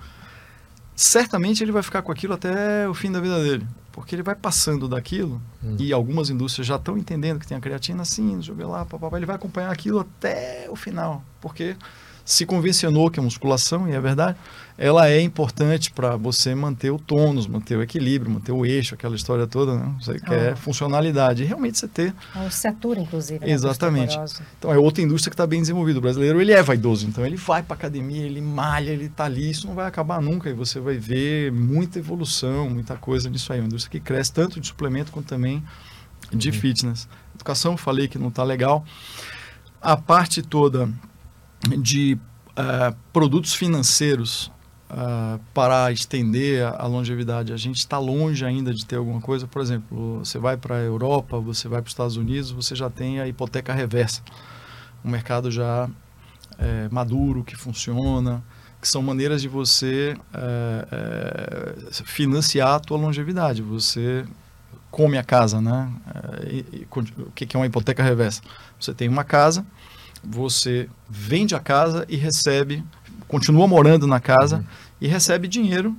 Certamente ele vai ficar com aquilo até o fim da vida dele porque ele vai passando daquilo hum. e algumas indústrias já estão entendendo que tem a creatina assim, joga lá, papapá, ele vai acompanhar aquilo até o final, porque se convencionou que a musculação, e é verdade, ela é importante para você manter o tônus, manter o equilíbrio, manter o eixo, aquela história toda, né? Você ah. quer funcionalidade. E realmente você ter... A ossatura, inclusive. Né? Exatamente. Então, é outra indústria que está bem desenvolvida. O brasileiro, ele é vaidoso. Então, ele vai para academia, ele malha, ele está ali. Isso não vai acabar nunca. E você vai ver muita evolução, muita coisa nisso aí. Uma indústria que cresce tanto de suplemento quanto também de uhum. fitness. Educação, falei que não está legal. A parte toda de uh, produtos financeiros uh, para estender a, longevidade. A gente está longe ainda de ter alguma coisa. Por exemplo, você vai para a Europa, você vai para os Estados Unidos, você já tem a hipoteca reversa. Um mercado já é, maduro, que funciona, que são maneiras de você é, é, financiar a tua longevidade. Você come a casa, né? E, e, o que é uma hipoteca reversa? Você tem uma casa, você vende a casa e recebe, continua morando na casa uhum. e recebe dinheiro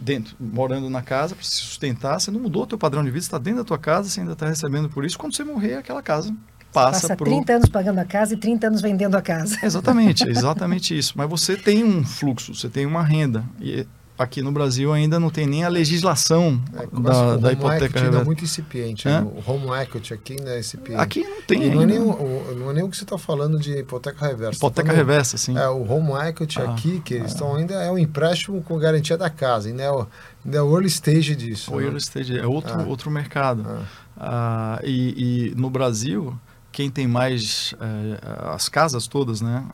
dentro, morando na casa para se sustentar. Você não mudou o teu padrão de vida, está dentro da tua casa, você ainda está recebendo por isso. Quando você morrer, aquela casa passa, passa pro... 30 anos pagando a casa e 30 anos vendendo a casa. Exatamente, exatamente isso. Mas você tem um fluxo, você tem uma renda. E aqui no Brasil ainda não tem nem a legislação é, da, da hipoteca ainda é muito incipiente. Né? O home equity aqui ainda é incipiente. Aqui não tem não é, nem o, não é nem o que você está falando de hipoteca reversa. Tá hipoteca tá reversa, sim. É, o home equity ah, aqui, que eles estão ainda é um empréstimo com garantia da casa, ainda é o, ainda é o early stage disso. O né? early stage, é outro, ah. outro mercado. Ah. ah e, e, no Brasil, quem tem mais, eh, as casas todas, né,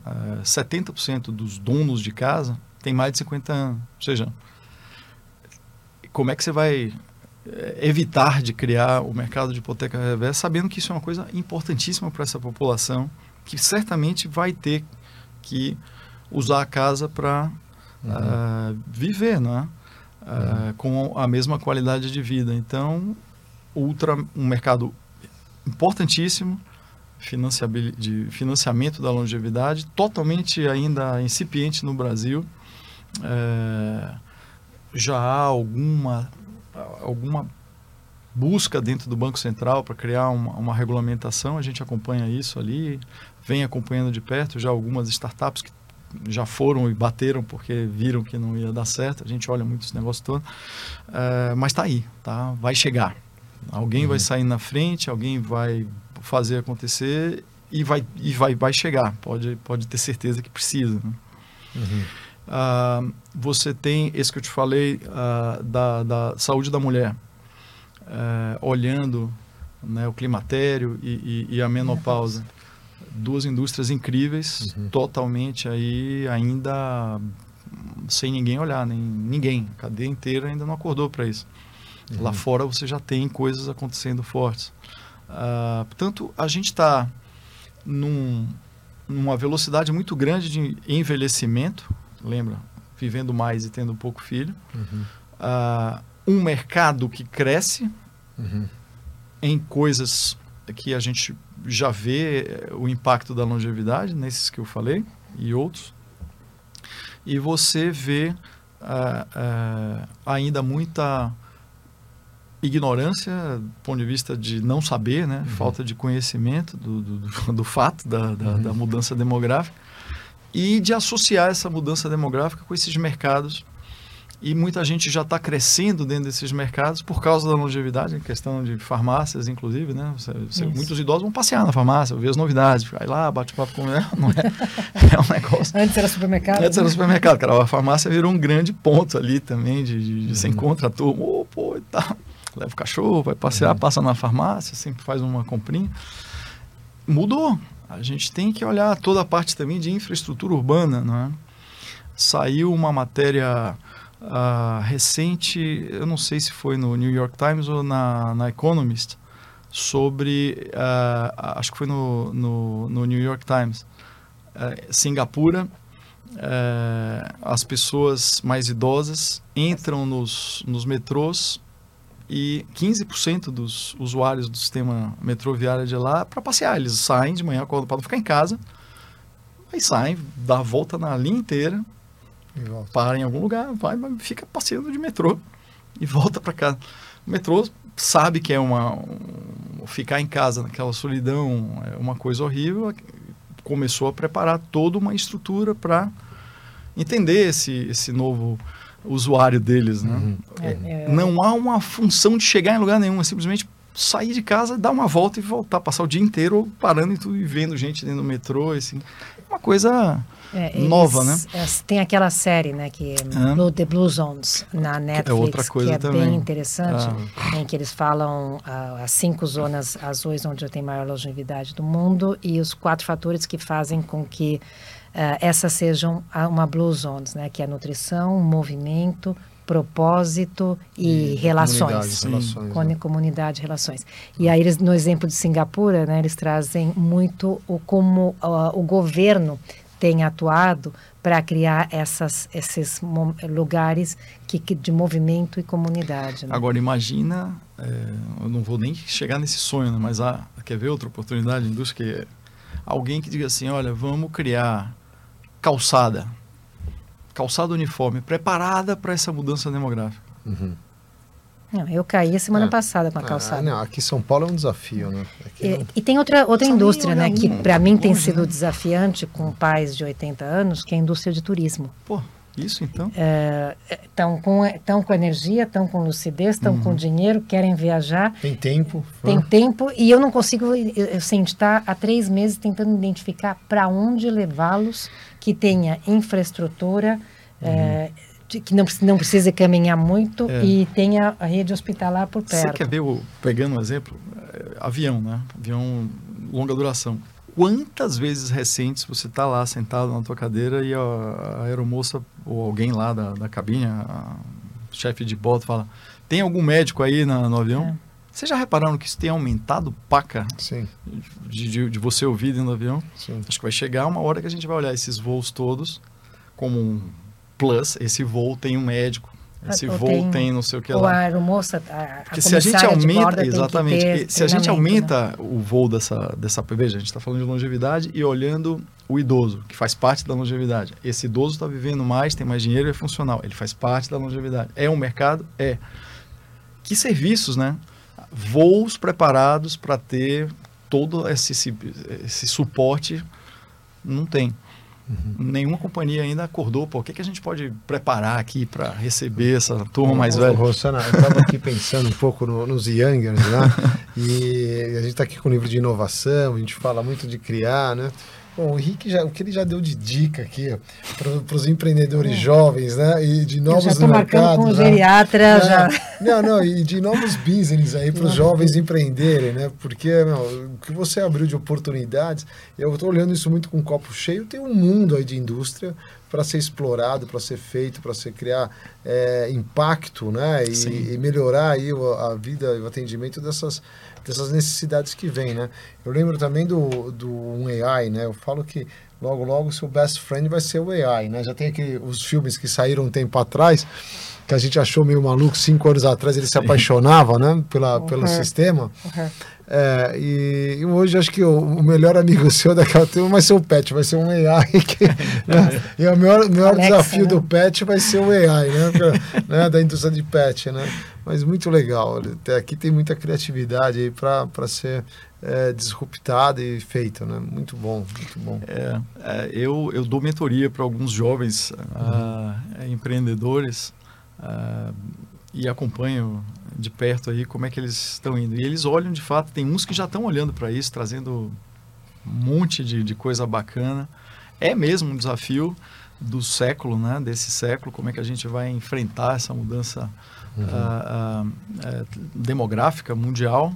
70% eh, dos donos de casa tem mais de 50 anos. Ou seja, como é que você vai eh, evitar de criar o mercado de hipoteca reversa, sabendo que isso é uma coisa importantíssima para essa população, que certamente vai ter que usar a casa para uhum. uh, viver, né? Uh, uhum. com a mesma qualidade de vida. Então, ultra, um mercado importantíssimo de financiamento da longevidade, totalmente ainda incipiente no Brasil é, já há alguma, alguma busca dentro do Banco Central para criar uma, uma, regulamentação, a gente acompanha isso ali, vem acompanhando de perto já algumas startups que já foram e bateram porque viram que não ia dar certo, a gente olha muito esse negócio todo, é, mas está aí, tá? vai chegar. Alguém uhum. vai sair na frente, alguém vai fazer acontecer e vai, e vai, vai chegar, pode, pode ter certeza que precisa. Né? Uhum. Uh, você tem esse que eu te falei uh, da, da, saúde da mulher, uh, olhando né, o climatério e, e, e, a menopausa. Duas indústrias incríveis, uhum. totalmente aí ainda sem ninguém olhar, nem ninguém. A cadeia inteira ainda não acordou para isso. Uhum. Lá fora você já tem coisas acontecendo fortes. Uh, portanto, a gente está num, numa velocidade muito grande de envelhecimento, lembra? Vivendo mais e tendo pouco filho. Uhum. Uh, um mercado que cresce uhum. em coisas que a gente já vê o impacto da longevidade, nesses que eu falei e outros. E você vê uh, uh, ainda muita ignorância do ponto de vista de não saber, né? Uhum. falta de conhecimento do, do, do fato da, da, uhum. da, mudança demográfica e de associar essa mudança demográfica com esses mercados. E muita gente já está crescendo dentro desses mercados por causa da longevidade, questão de farmácias, inclusive, né? Você, você, muitos idosos vão passear na farmácia, ver as novidades, vai lá, bate papo com ela, não é, é um negócio. Antes era supermercado. Antes né? era supermercado, cara. A farmácia virou um grande ponto ali também, de, de, de uhum. você encontra a turma, oh, pô, e tal leva o cachorro, vai passear, uhum. passa na farmácia, sempre faz uma comprinha. Mudou. A gente tem que olhar toda a parte também de infraestrutura urbana, não é? Saiu uma matéria uh, recente, eu não sei se foi no New York Times ou na, na Economist, sobre, uh, acho que foi no, no, no New York Times, uh, Singapura, as pessoas mais idosas entram nos, nos metrôs e 15% dos usuários do sistema metroviário de lá para passear. Eles saem de manhã para não ficar em casa, aí saem, dá a volta na linha inteira, para em algum lugar, vai, fica passeando de metrô e volta para casa. O metrô sabe que é uma um, ficar em casa naquela solidão é uma coisa horrível, começou a preparar toda uma estrutura para entender esse esse novo usuário deles, né? Uhum. É, é, não há uma função de chegar em lugar nenhum, é simplesmente sair de casa, dar uma volta e voltar, passar o dia inteiro parando e tudo e vendo gente dentro do metrô, assim, uma coisa é, nova, eles, né? Tem aquela série, né, que é Blue, The Blue Zones na Netflix, é outra coisa que é também. bem interessante, ah. em que eles falam uh, as cinco zonas azuis onde tem maior longevidade do mundo e os quatro fatores que fazem com que essas sejam uma Blue Zones, né, que é nutrição, movimento, propósito e, e relações. Relações, com né? comunidade relações. E aí eles, no exemplo de Singapura, né, eles trazem muito o como uh, o governo tem atuado para criar essas, esses lugares que, que, de movimento e comunidade. Né? Agora imagina, é, eu não vou nem chegar nesse sonho, né, mas há, quer ver outra oportunidade, indústria que é alguém que diga assim, olha, vamos criar calçada, calçada uniforme, preparada para essa mudança demográfica. Uhum. Não, eu caí semana é. passada com a ah, calçada. Ah, não, aqui São Paulo é um desafio, né? E, não... e, tem outra, outra indústria, né? Que para mim tem sido né? desafiante com pais de 80 anos, que é a indústria de turismo. Pô, isso então? Estão é, com, tão com energia, estão com lucidez, estão uhum. com dinheiro, querem viajar. Tem tempo. Tem tempo e eu não consigo, eu, assim, estar há três meses tentando identificar para onde levá-los que tenha infraestrutura, uhum. é, que não, não precisa caminhar muito é. e tenha a rede hospitalar por perto. Você quer ver, o, pegando um exemplo, é, avião, né? Avião longa duração. Quantas vezes recentes você está lá sentado na tua cadeira e a, a aeromoça ou alguém lá da, da cabine, a, chefe de bordo, fala: tem algum médico aí na, no avião? É. Vocês já repararam que isso tem aumentado paca Sim. De, de, de, você ouvir dentro do avião? Sim. Acho que vai chegar uma hora que a gente vai olhar esses voos todos como um plus. Esse voo tem um médico. Esse voo tem, tem não sei o que lá. A aeromoça, a, a Porque se a gente aumenta, exatamente, se a gente aumenta né? o voo dessa, dessa, veja, a gente está falando de longevidade e olhando o idoso, que faz parte da longevidade. Esse idoso está vivendo mais, tem mais dinheiro e é funcional. Ele faz parte da longevidade. É um mercado? É. Que serviços, né? Voos preparados para ter todo esse, esse, esse, suporte, não tem. Uhum. Nenhuma companhia ainda acordou, pô, o que, que a gente pode preparar aqui para receber essa turma mais velha? Rossana, eu estava aqui pensando um pouco no, nos Youngers, né? e a gente está aqui com o livro de inovação, a gente fala muito de criar, né? Bom, o Henrique já, o que ele já deu de dica aqui para os empreendedores é. jovens, né? E de novos eu já tô marcando com o geriatra já. Não, não, e de novos business aí para os jovens empreenderem, né? Porque meu, o que você abriu de oportunidades, eu estou olhando isso muito com um copo cheio, tem um mundo aí de indústria para ser explorado, para ser feito, para ser criar é, impacto, né? E, e, melhorar aí a vida e o atendimento dessas, dessas necessidades que vêm, né? Eu lembro também do, do um AI, né? Eu falo que logo, logo seu best friend vai ser o AI, né? Já tem aqui os filmes que saíram um tempo atrás, que a gente achou meio maluco, cinco anos atrás ele se apaixonava, né? Pela, uhum. Pelo sistema. Uhum. É, e, e, hoje acho que o, o, melhor amigo seu daquela turma vai ser o pet, vai ser um AI. Que, né? E o maior, maior Alexa, desafio né? do pet vai ser o AI, né? Pra, né? Da indústria de pet, né? Mas muito legal. Aqui tem muita criatividade aí para ser é, disruptada e feita, né? Muito bom, muito bom. É, é eu, eu dou mentoria para alguns jovens uhum. uh, empreendedores uh, e acompanho de perto aí como é que eles estão indo. E eles olham de fato, tem uns que já estão olhando para isso, trazendo um monte de, de coisa bacana. É mesmo um desafio do século, né? Desse século, como é que a gente vai enfrentar essa mudança uhum. uh, uh, demográfica mundial.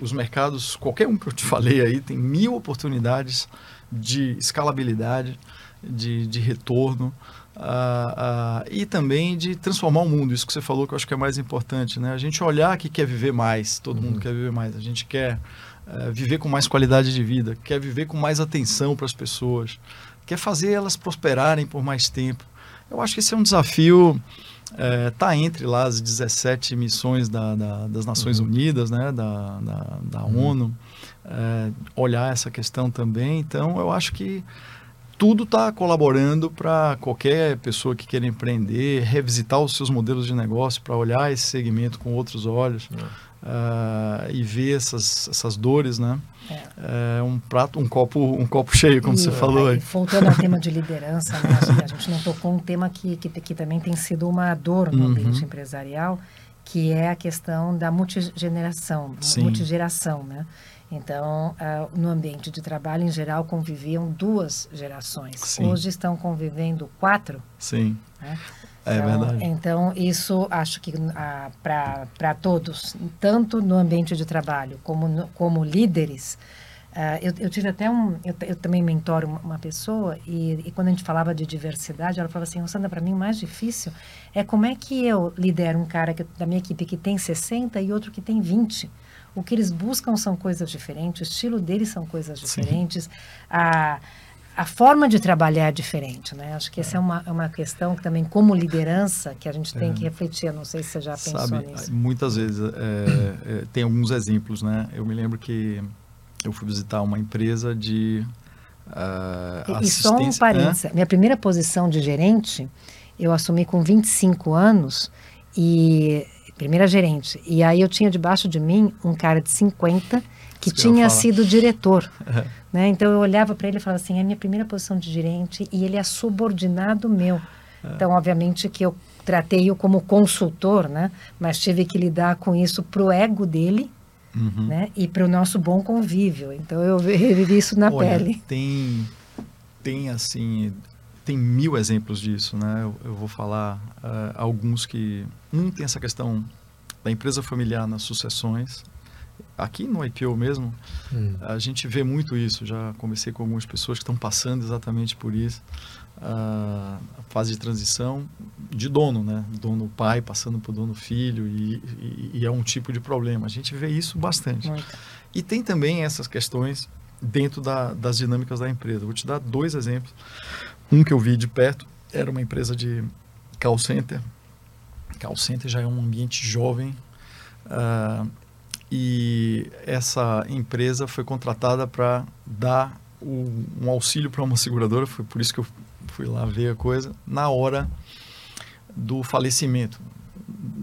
Os mercados, qualquer um que eu te falei aí, tem mil oportunidades de escalabilidade, de, de retorno. Uh, uh, e também de transformar o mundo, isso que você falou que eu acho que é mais importante, né? A gente olhar que quer viver mais, todo uhum. mundo quer viver mais, a gente quer uh, viver com mais qualidade de vida, quer viver com mais atenção para as pessoas, quer fazer elas prosperarem por mais tempo. Eu acho que esse é um desafio, está eh, entre lá as 17 missões da, da, das Nações uhum. Unidas, né? da, da, da uhum. ONU, eh, olhar essa questão também, então eu acho que tudo está colaborando para qualquer pessoa que queira empreender, revisitar os seus modelos de negócio para olhar esse segmento com outros olhos é. uh, e ver essas, essas dores, né? É. é. um prato, um copo, um copo cheio, como e, você falou. Aí, voltando ao tema de liderança, né, a gente não tocou um tema que, que, que também tem sido uma dor no uhum. ambiente empresarial, que é a questão da multigeração, multigeração, né? Então, uh, no ambiente de trabalho, em geral, conviviam duas gerações. Sim. Hoje estão convivendo quatro. Sim. Né? É então, verdade. Então, isso acho que uh, para todos, tanto no ambiente de trabalho como, no, como líderes, Uh, eu, eu, tive até um. Eu, eu também mentoro uma, uma pessoa, e, e, quando a gente falava de diversidade, ela falava assim: Sandra, para mim o mais difícil é como é que eu lidero um cara que, da minha equipe que tem 60 e outro que tem 20. O que eles buscam são coisas diferentes, o estilo deles são coisas diferentes, a, a forma de trabalhar é diferente, né? Acho que é. essa é uma, é uma questão que também, como liderança, que a gente tem é. que refletir. não sei se você já pensou Sabe, nisso. Muitas vezes, é, é, tem alguns exemplos, né? Eu me lembro que eu fui visitar uma empresa de uh, e, e só um parênteses. Minha primeira posição de gerente, eu assumi com 25 anos e primeira gerente. E aí eu tinha debaixo de mim um cara de 50 que Isso tinha que sido diretor. Né? Então eu olhava para ele e falava assim: é a minha primeira posição de gerente e ele é subordinado meu. É. Então, obviamente que eu tratei-o como consultor, né? mas tive que lidar com isso para o ego dele. Uhum. Né? E para o nosso bom convívio. Então eu vivi isso na Olha, pele. Tem, tem assim, tem mil exemplos disso, né? Eu, eu vou falar uh, alguns que um tem essa questão da empresa familiar nas sucessões. Aqui no IPO mesmo, hum. a gente vê muito isso. Já conversei com algumas pessoas que estão passando exatamente por isso. Uh, a fase de transição de dono, né? Dono pai passando para o dono filho e, e, e, é um tipo de problema. A gente vê isso bastante. Muito. E tem também essas questões dentro da, das dinâmicas da empresa. Vou te dar dois exemplos. Um que eu vi de perto era uma empresa de call center. Call center já é um ambiente jovem. Uh, e essa empresa foi contratada para dar o, um auxílio para uma seguradora. Foi por isso que eu fui lá ver a coisa. Na hora do falecimento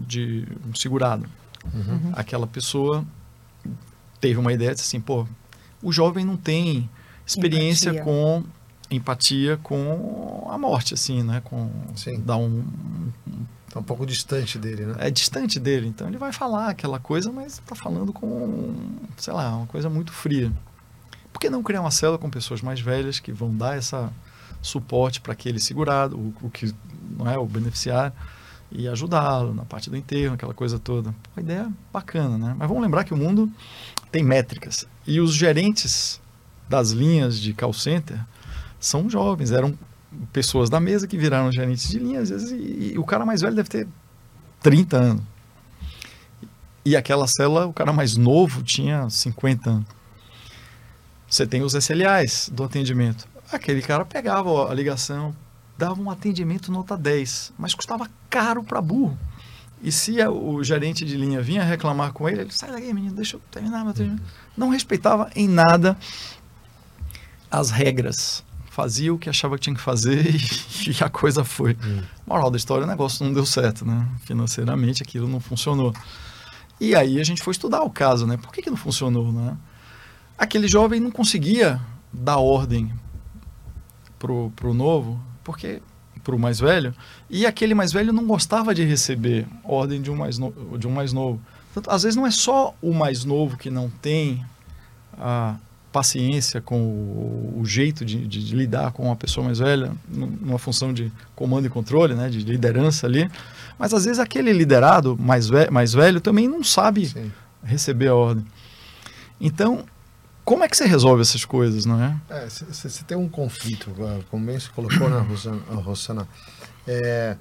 de um segurado. Uhum. Aquela pessoa teve uma ideia de assim, pô, o jovem não tem experiência Empatia. com empatia com a morte, assim, né? Com Sim. dar um, Tá um pouco distante dele, né? É distante dele. Então ele vai falar aquela coisa, mas está falando com, sei lá, uma coisa muito fria. Por que não criar uma célula com pessoas mais velhas que vão dar essa suporte para aquele segurado, o, o, que não é o beneficiário, e ajudá-lo na parte do enterro, aquela coisa toda. Uma ideia bacana, né? Mas vamos lembrar que o mundo tem métricas. E os gerentes das linhas de call center são jovens, eram pessoas da mesa que viraram gerentes de linha, às vezes, e, e o cara mais velho deve ter 30 anos. E aquela célula, o cara mais novo tinha 50 anos. Você tem os SLAs do atendimento. Aquele cara pegava a ligação, dava um atendimento nota 10, mas custava caro para burro. E se o gerente de linha vinha reclamar com ele, ele sai daqui, menino, deixa eu terminar meu atendimento. Não respeitava em nada as regras. Fazia o que achava que tinha que fazer e, e a coisa foi. Hum. Moral da história, o negócio não deu certo, né? Financeiramente aquilo não funcionou. E aí a gente foi estudar o caso, né? Por que, que não funcionou, né? Aquele jovem não conseguia dar ordem pro, pro novo, porque pro mais velho, e aquele mais velho não gostava de receber ordem de um mais, no, de um mais novo. Portanto, às vezes não é só o mais novo que não tem a paciência com o, o jeito de, de, de, lidar com uma pessoa mais velha, numa função de comando e controle, né, de liderança ali, mas às vezes aquele liderado mais, ve mais velho também não sabe Sim. receber a ordem. Então, como é que você resolve essas coisas, não é? Você é, tem um conflito, como bem você colocou, né, Rosana? Rosana é,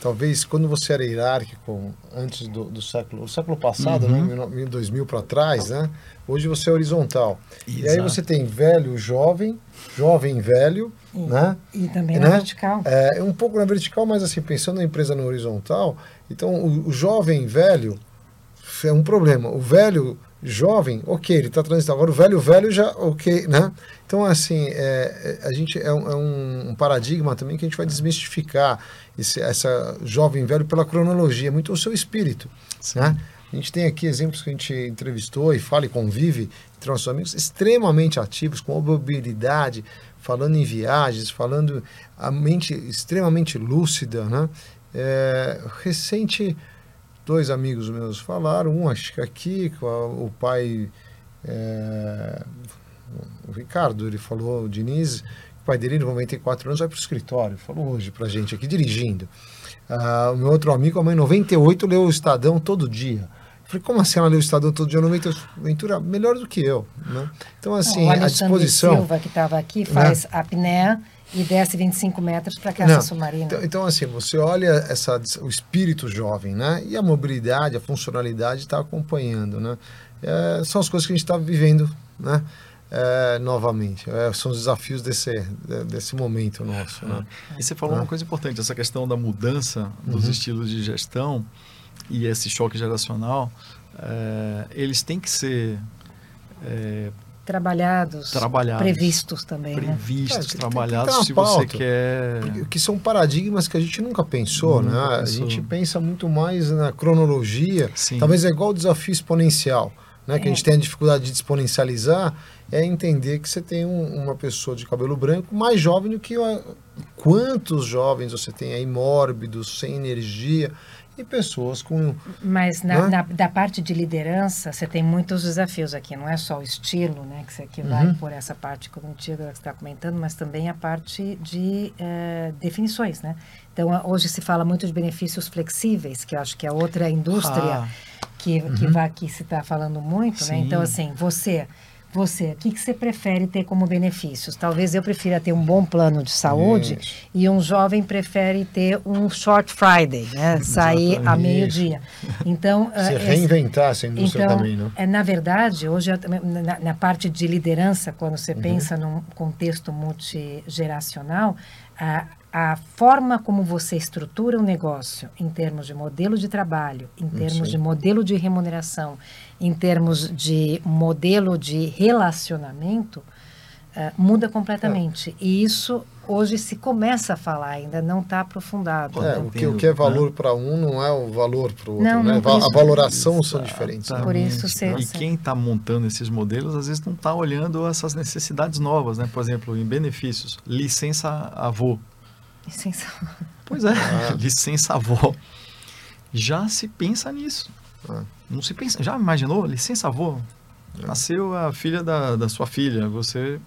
talvez quando você era hierárquico antes do, do século, o século passado, né, uhum. né, 2000 para trás, né, hoje você é horizontal. Exato. E aí você tem velho, jovem, jovem, velho, e, né? E também né? na vertical. É, um pouco na vertical, mas assim, pensando na empresa no horizontal, então o, o jovem, velho, é um problema. O velho, jovem, ok, ele está transitando. Agora o velho, velho já, ok, né? Então, assim, é, é, a gente é um, é um, paradigma também que a gente vai desmistificar esse, essa jovem velho pela cronologia, muito o seu espírito. Né? A gente tem aqui exemplos que a gente entrevistou e fala e convive entre nossos amigos extremamente ativos, com mobilidade, falando em viagens, falando a mente extremamente lúcida, né? É, recente, dois amigos meus falaram, um acho que aqui, o pai é, o Ricardo, ele falou, o Diniz, o pai dele, 94 anos, vai para o escritório. Falou hoje para a gente aqui, dirigindo. Ah, o meu outro amigo, a mãe, 98, leu o Estadão todo dia. Eu falei, como assim ela leu o Estadão todo dia? 98, Ventura, melhor do que eu. Né? Então, assim, Não, a disposição... Silva, que estava aqui, faz né? apneia e desce 25 metros para caça submarina. Então, então, assim, você olha essa, o espírito jovem, né? E a mobilidade, a funcionalidade está acompanhando, né? É, são as coisas que a gente está vivendo, né? é, novamente. É, são os desafios desse, desse momento nosso. Né? E você falou uma coisa importante, essa questão da mudança dos uhum. estilos de gestão e esse choque geracional, é, eles têm que ser é, trabalhados, trabalhados, previstos também. Né? Previstos, né? trabalhados, tem, tem se pauta, você quer. Que são paradigmas que a gente nunca pensou, nunca né? Pensou. A gente pensa muito mais na cronologia. Sim. Talvez é igual o desafio exponencial, né? Que a gente é. tem a dificuldade de exponencializar é entender que você tem um, uma pessoa de cabelo branco mais jovem do que quantos jovens você tem aí mórbidos, sem energia e pessoas com. Mas na, né? na, da parte de liderança, você tem muitos desafios aqui. Não é só o estilo, né, que, você, que uhum. vai por essa parte cognitiva que você está comentando, mas também a parte de uh, definições, né? Então, hoje se fala muito de benefícios flexíveis, que eu acho que é outra indústria ah. que, que, uhum. vai, que se está falando muito, Sim. né? Então, assim, você você, o que, que você prefere ter como benefícios? Talvez eu prefira ter um bom plano de saúde Isso. e um jovem prefere ter um short Friday, né? Sair a meio-dia. Então, se uh, reinventar essa indústria então, também, não? É, na verdade, hoje, na, na parte de liderança, quando você uhum. pensa num contexto multigeracional, uh, a forma como você estrutura o um negócio em termos de modelo de trabalho, em termos Sim. de modelo de remuneração, em termos de modelo de relacionamento, uh, muda completamente. É. E isso hoje se começa a falar, ainda não está aprofundado. É, o, que, o que é valor para um não é o valor para o outro. Não, né? não, a valoração são diferentes. Por isso E quem está montando esses modelos, às vezes não está olhando essas necessidades novas. Né? Por exemplo, em benefícios, licença avô Licença Pois é, ah. licença avó. Já se pensa nisso. Ah. Não se pensa. Já imaginou? Licença avô. É. Nasceu a filha da, da sua filha. Você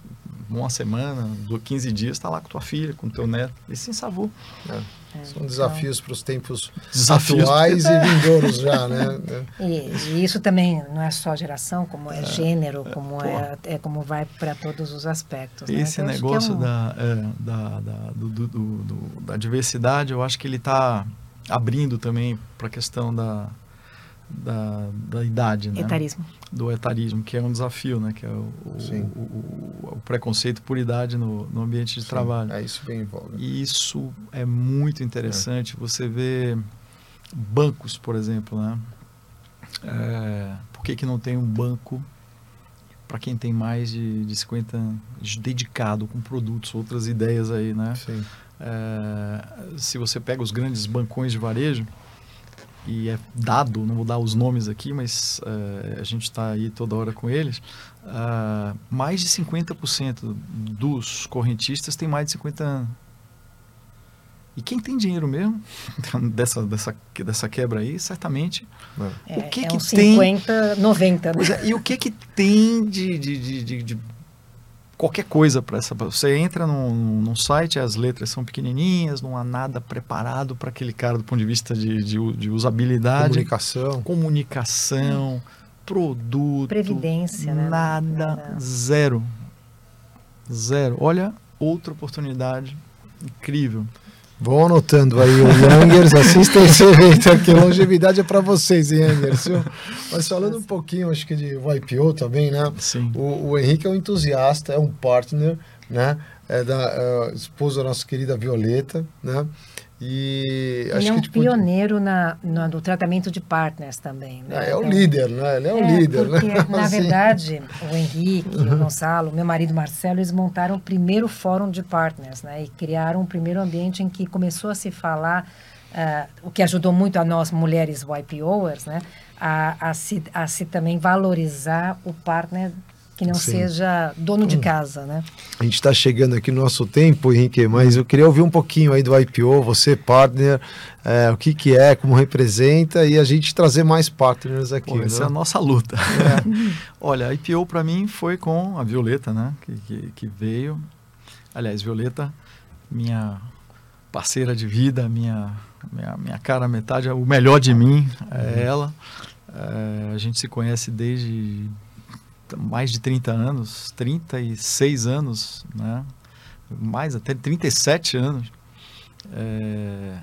uma semana, 15 dias, está lá com tua filha, com teu neto. E sem sabor. É. É, São desafios então... para os tempos desafios atuais e vindouros já, né? E, e, isso também não é só geração, como é, é gênero, como é, é, como vai para todos os aspectos. Né? Esse né? negócio um... da, é, da, da, do, do, do, da diversidade, eu acho que ele está abrindo também para a questão da, da, da idade, né? Etarismo. Do etarismo, que é um desafio, né? Que é o, o, o, o preconceito por idade no, no ambiente de Sim, trabalho. É isso bem envolve. E isso é muito interessante. É. Você vê bancos, por exemplo, né? É, por que, que não tem um banco para quem tem mais de, de 50 anos dedicado com produtos, outras ideias aí, né? Sim. É, se você pega os grandes bancões de varejo, e é dado, não vou dar os nomes aqui, mas uh, a gente está aí toda hora com eles, uh, mais de 50% dos correntistas têm mais de 50 anos. E quem tem dinheiro mesmo dessa, dessa, dessa quebra aí, certamente. É, o que é que um tem 50, 90. Né? É, e o que que tem de, de, de, de qualquer coisa para essa. Você entra num, num, site, as letras são pequenininhas, não há nada preparado para aquele cara do ponto de vista de, de, de usabilidade. Comunicação. Comunicação, hum. produto. Previdência, né? Nada, zero. Zero. Olha, outra oportunidade incrível. Vão anotando aí o Youngers, assistam esse evento aqui. Longevidade é para vocês, hein, Youngers? Mas falando um pouquinho, acho que de YPO também, né? Sim. O, o Henrique é um entusiasta, é um partner, né? É da uh, esposa da nossa querida Violeta, né? E ele é um tipo, pioneiro na, no, no, tratamento de partners também. Né? É, é o então, líder, né? Ele é o é, líder. Porque, né? na assim. verdade, o Henrique, uhum. o Gonçalo, meu marido Marcelo, eles montaram o primeiro fórum de partners né? e criaram um primeiro ambiente em que começou a se falar, uh, o que ajudou muito a nós, mulheres YPOers, né? a, a, se, a se também valorizar o partner que não Sim. seja dono de hum. casa, né? A gente está chegando aqui no nosso tempo, Henrique, mas eu queria ouvir um pouquinho aí do IPO, você partner, é, o que que é, como representa e a gente trazer mais partners aqui. Pô, né? Essa é a nossa luta. É. Olha, a IPO para mim foi com a Violeta, né? Que, que, que, veio. Aliás, Violeta, minha parceira de vida, minha, minha, minha cara metade, o melhor de mim é uhum. ela. É, a gente se conhece desde mais de 30 anos, 36 anos, né? mais até 37 anos. É,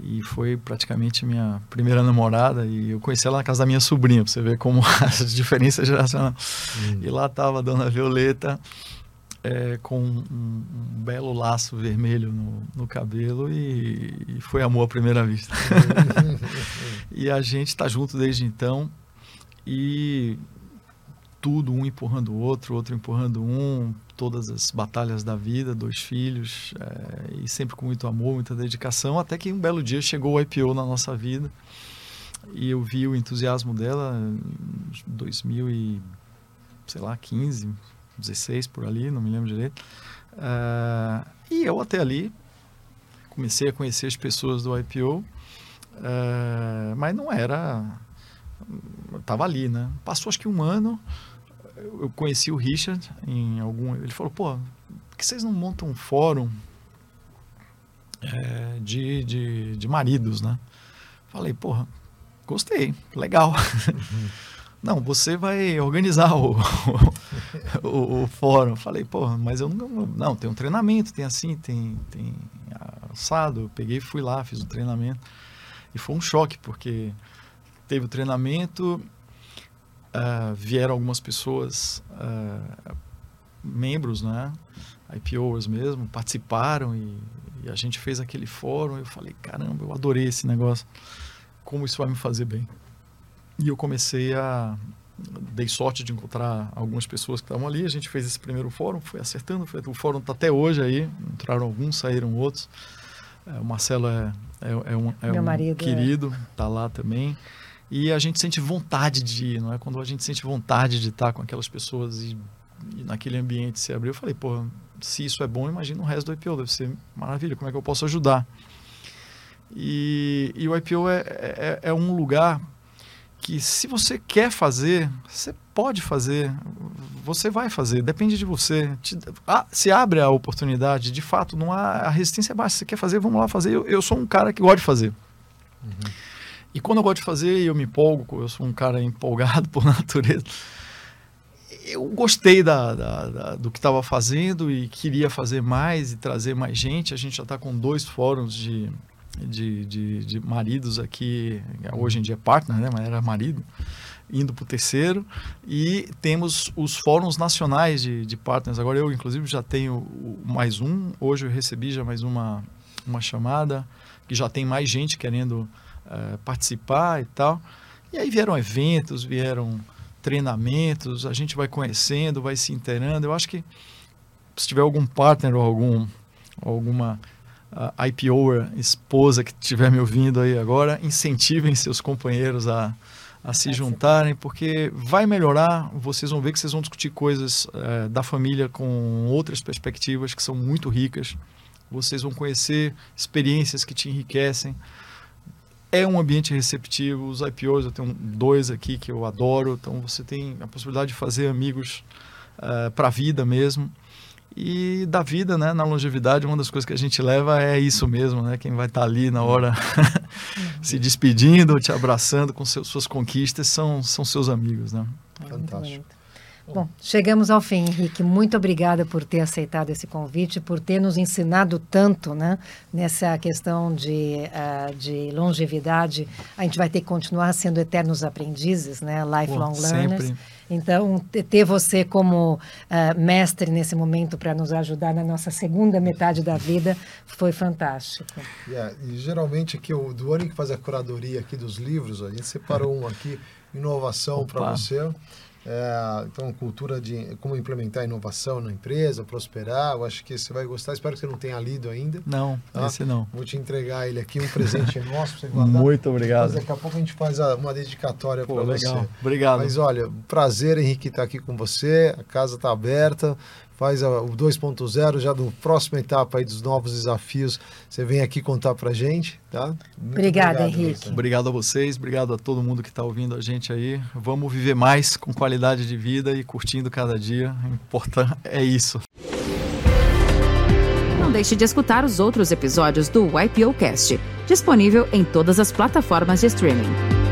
e foi praticamente minha primeira namorada e eu conheci ela na casa da minha sobrinha, para você ver como as diferenças geracionais. Hum. E lá estava a dona Violeta é, com um, um, belo laço vermelho no, no cabelo e, e, foi amor à primeira vista. e a gente está junto desde então e tudo, um empurrando o outro, outro empurrando um, todas as batalhas da vida, dois filhos, é, e sempre com muito amor, muita dedicação, até que um belo dia chegou o IPO na nossa vida, e eu vi o entusiasmo dela em 2000 e, sei lá, 15, 16 por ali, não me lembro direito, é, e eu até ali comecei a conhecer as pessoas do IPO, é, mas não era estava ali, né? Passou acho que um ano, eu conheci o Richard em algum. Ele falou, pô, por que vocês não montam um fórum é, de, de, de, maridos, né? Falei, porra, gostei, legal. Não, você vai organizar o, o, o, o, fórum. Falei, porra, mas eu não. Não, tem um treinamento, tem assim, tem, tem assado. Eu peguei fui lá, fiz o treinamento. E foi um choque, porque teve o treinamento, uh, vieram algumas pessoas, uh, membros, né? IPOs mesmo, participaram e, e, a gente fez aquele fórum. Eu falei, caramba, eu adorei esse negócio. Como isso vai me fazer bem? E eu comecei a. Dei sorte de encontrar algumas pessoas que estavam ali. A gente fez esse primeiro fórum, foi acertando. Foi, o fórum está até hoje aí. Entraram alguns, saíram outros. É, o Marcelo é, é, é um, é um é. querido, está lá também e a gente sente vontade de ir, não é? Quando a gente sente vontade de estar com aquelas pessoas e, e naquele ambiente se abrir, eu falei, pô, se isso é bom, imagina o resto do IPO, deve ser maravilha, como é que eu posso ajudar? E, e o IPO é, é, é um lugar que se você quer fazer, você pode fazer, você vai fazer, depende de você. Te, ah, se abre a oportunidade, de fato, não há a resistência é baixa. Você quer fazer, vamos lá fazer. Eu, eu sou um cara que gosta de fazer. Uhum. E quando eu gosto de fazer, eu me empolgo, eu sou um cara empolgado por natureza. Eu gostei da, da, da do que estava fazendo e queria fazer mais e trazer mais gente. A gente já está com dois fóruns de, de, de, de, maridos aqui, hoje em dia é partner, né? mas era marido indo para o terceiro. E temos os fóruns nacionais de, de partners. Agora eu, inclusive, já tenho mais um. Hoje eu recebi já mais uma, uma chamada, que já tem mais gente querendo uh, participar e tal. E aí vieram eventos, vieram treinamentos, a gente vai conhecendo, vai se inteirando. Eu acho que se tiver algum partner ou algum, alguma uh, IPOer, esposa que estiver me ouvindo aí agora, incentivem seus companheiros a, a se juntarem, porque vai melhorar. Vocês vão ver que vocês vão discutir coisas é, da família com outras perspectivas que são muito ricas. Vocês vão conhecer experiências que te enriquecem. É um ambiente receptivo. Os IPOs, eu tenho dois aqui que eu adoro. Então você tem a possibilidade de fazer amigos é, para a vida mesmo. E da vida, né, na longevidade, uma das coisas que a gente leva é isso mesmo, né? Quem vai estar tá ali na hora se despedindo, te abraçando com seus, suas conquistas são, são seus amigos, né? Fantástico. Bom, chegamos ao fim, Henrique. Muito obrigada por ter aceitado esse convite, por ter nos ensinado tanto né, nessa questão de, uh, de longevidade. A gente vai ter que continuar sendo eternos aprendizes, né, lifelong Pô, learners. Sempre. Então, ter você como uh, mestre nesse momento para nos ajudar na nossa segunda metade da vida foi fantástico. Yeah, e geralmente aqui, o Duane que faz a curadoria aqui dos livros, a gente separou um aqui, inovação para você. É, então, cultura de como implementar inovação na empresa, prosperar. Eu acho que você vai gostar. Espero que você não tenha lido ainda. Não, tá? esse não. Vou te entregar ele aqui, um presente nosso para você guardar. Muito obrigado. Mas daqui a pouco a gente faz uma dedicatória para você. Obrigado. Mas olha, prazer, Henrique, estar aqui com você. A casa está aberta faz a, o 2.0, já no próxima etapa aí dos novos desafios, você vem aqui contar pra gente, tá? Muito Obrigada, obrigado, Henrique. Obrigado a vocês, obrigado a todo mundo que está ouvindo a gente aí. Vamos viver mais com qualidade de vida e curtindo cada dia. Importante é isso. Não deixe de escutar os outros episódios do YPO Cast, disponível em todas as plataformas de streaming.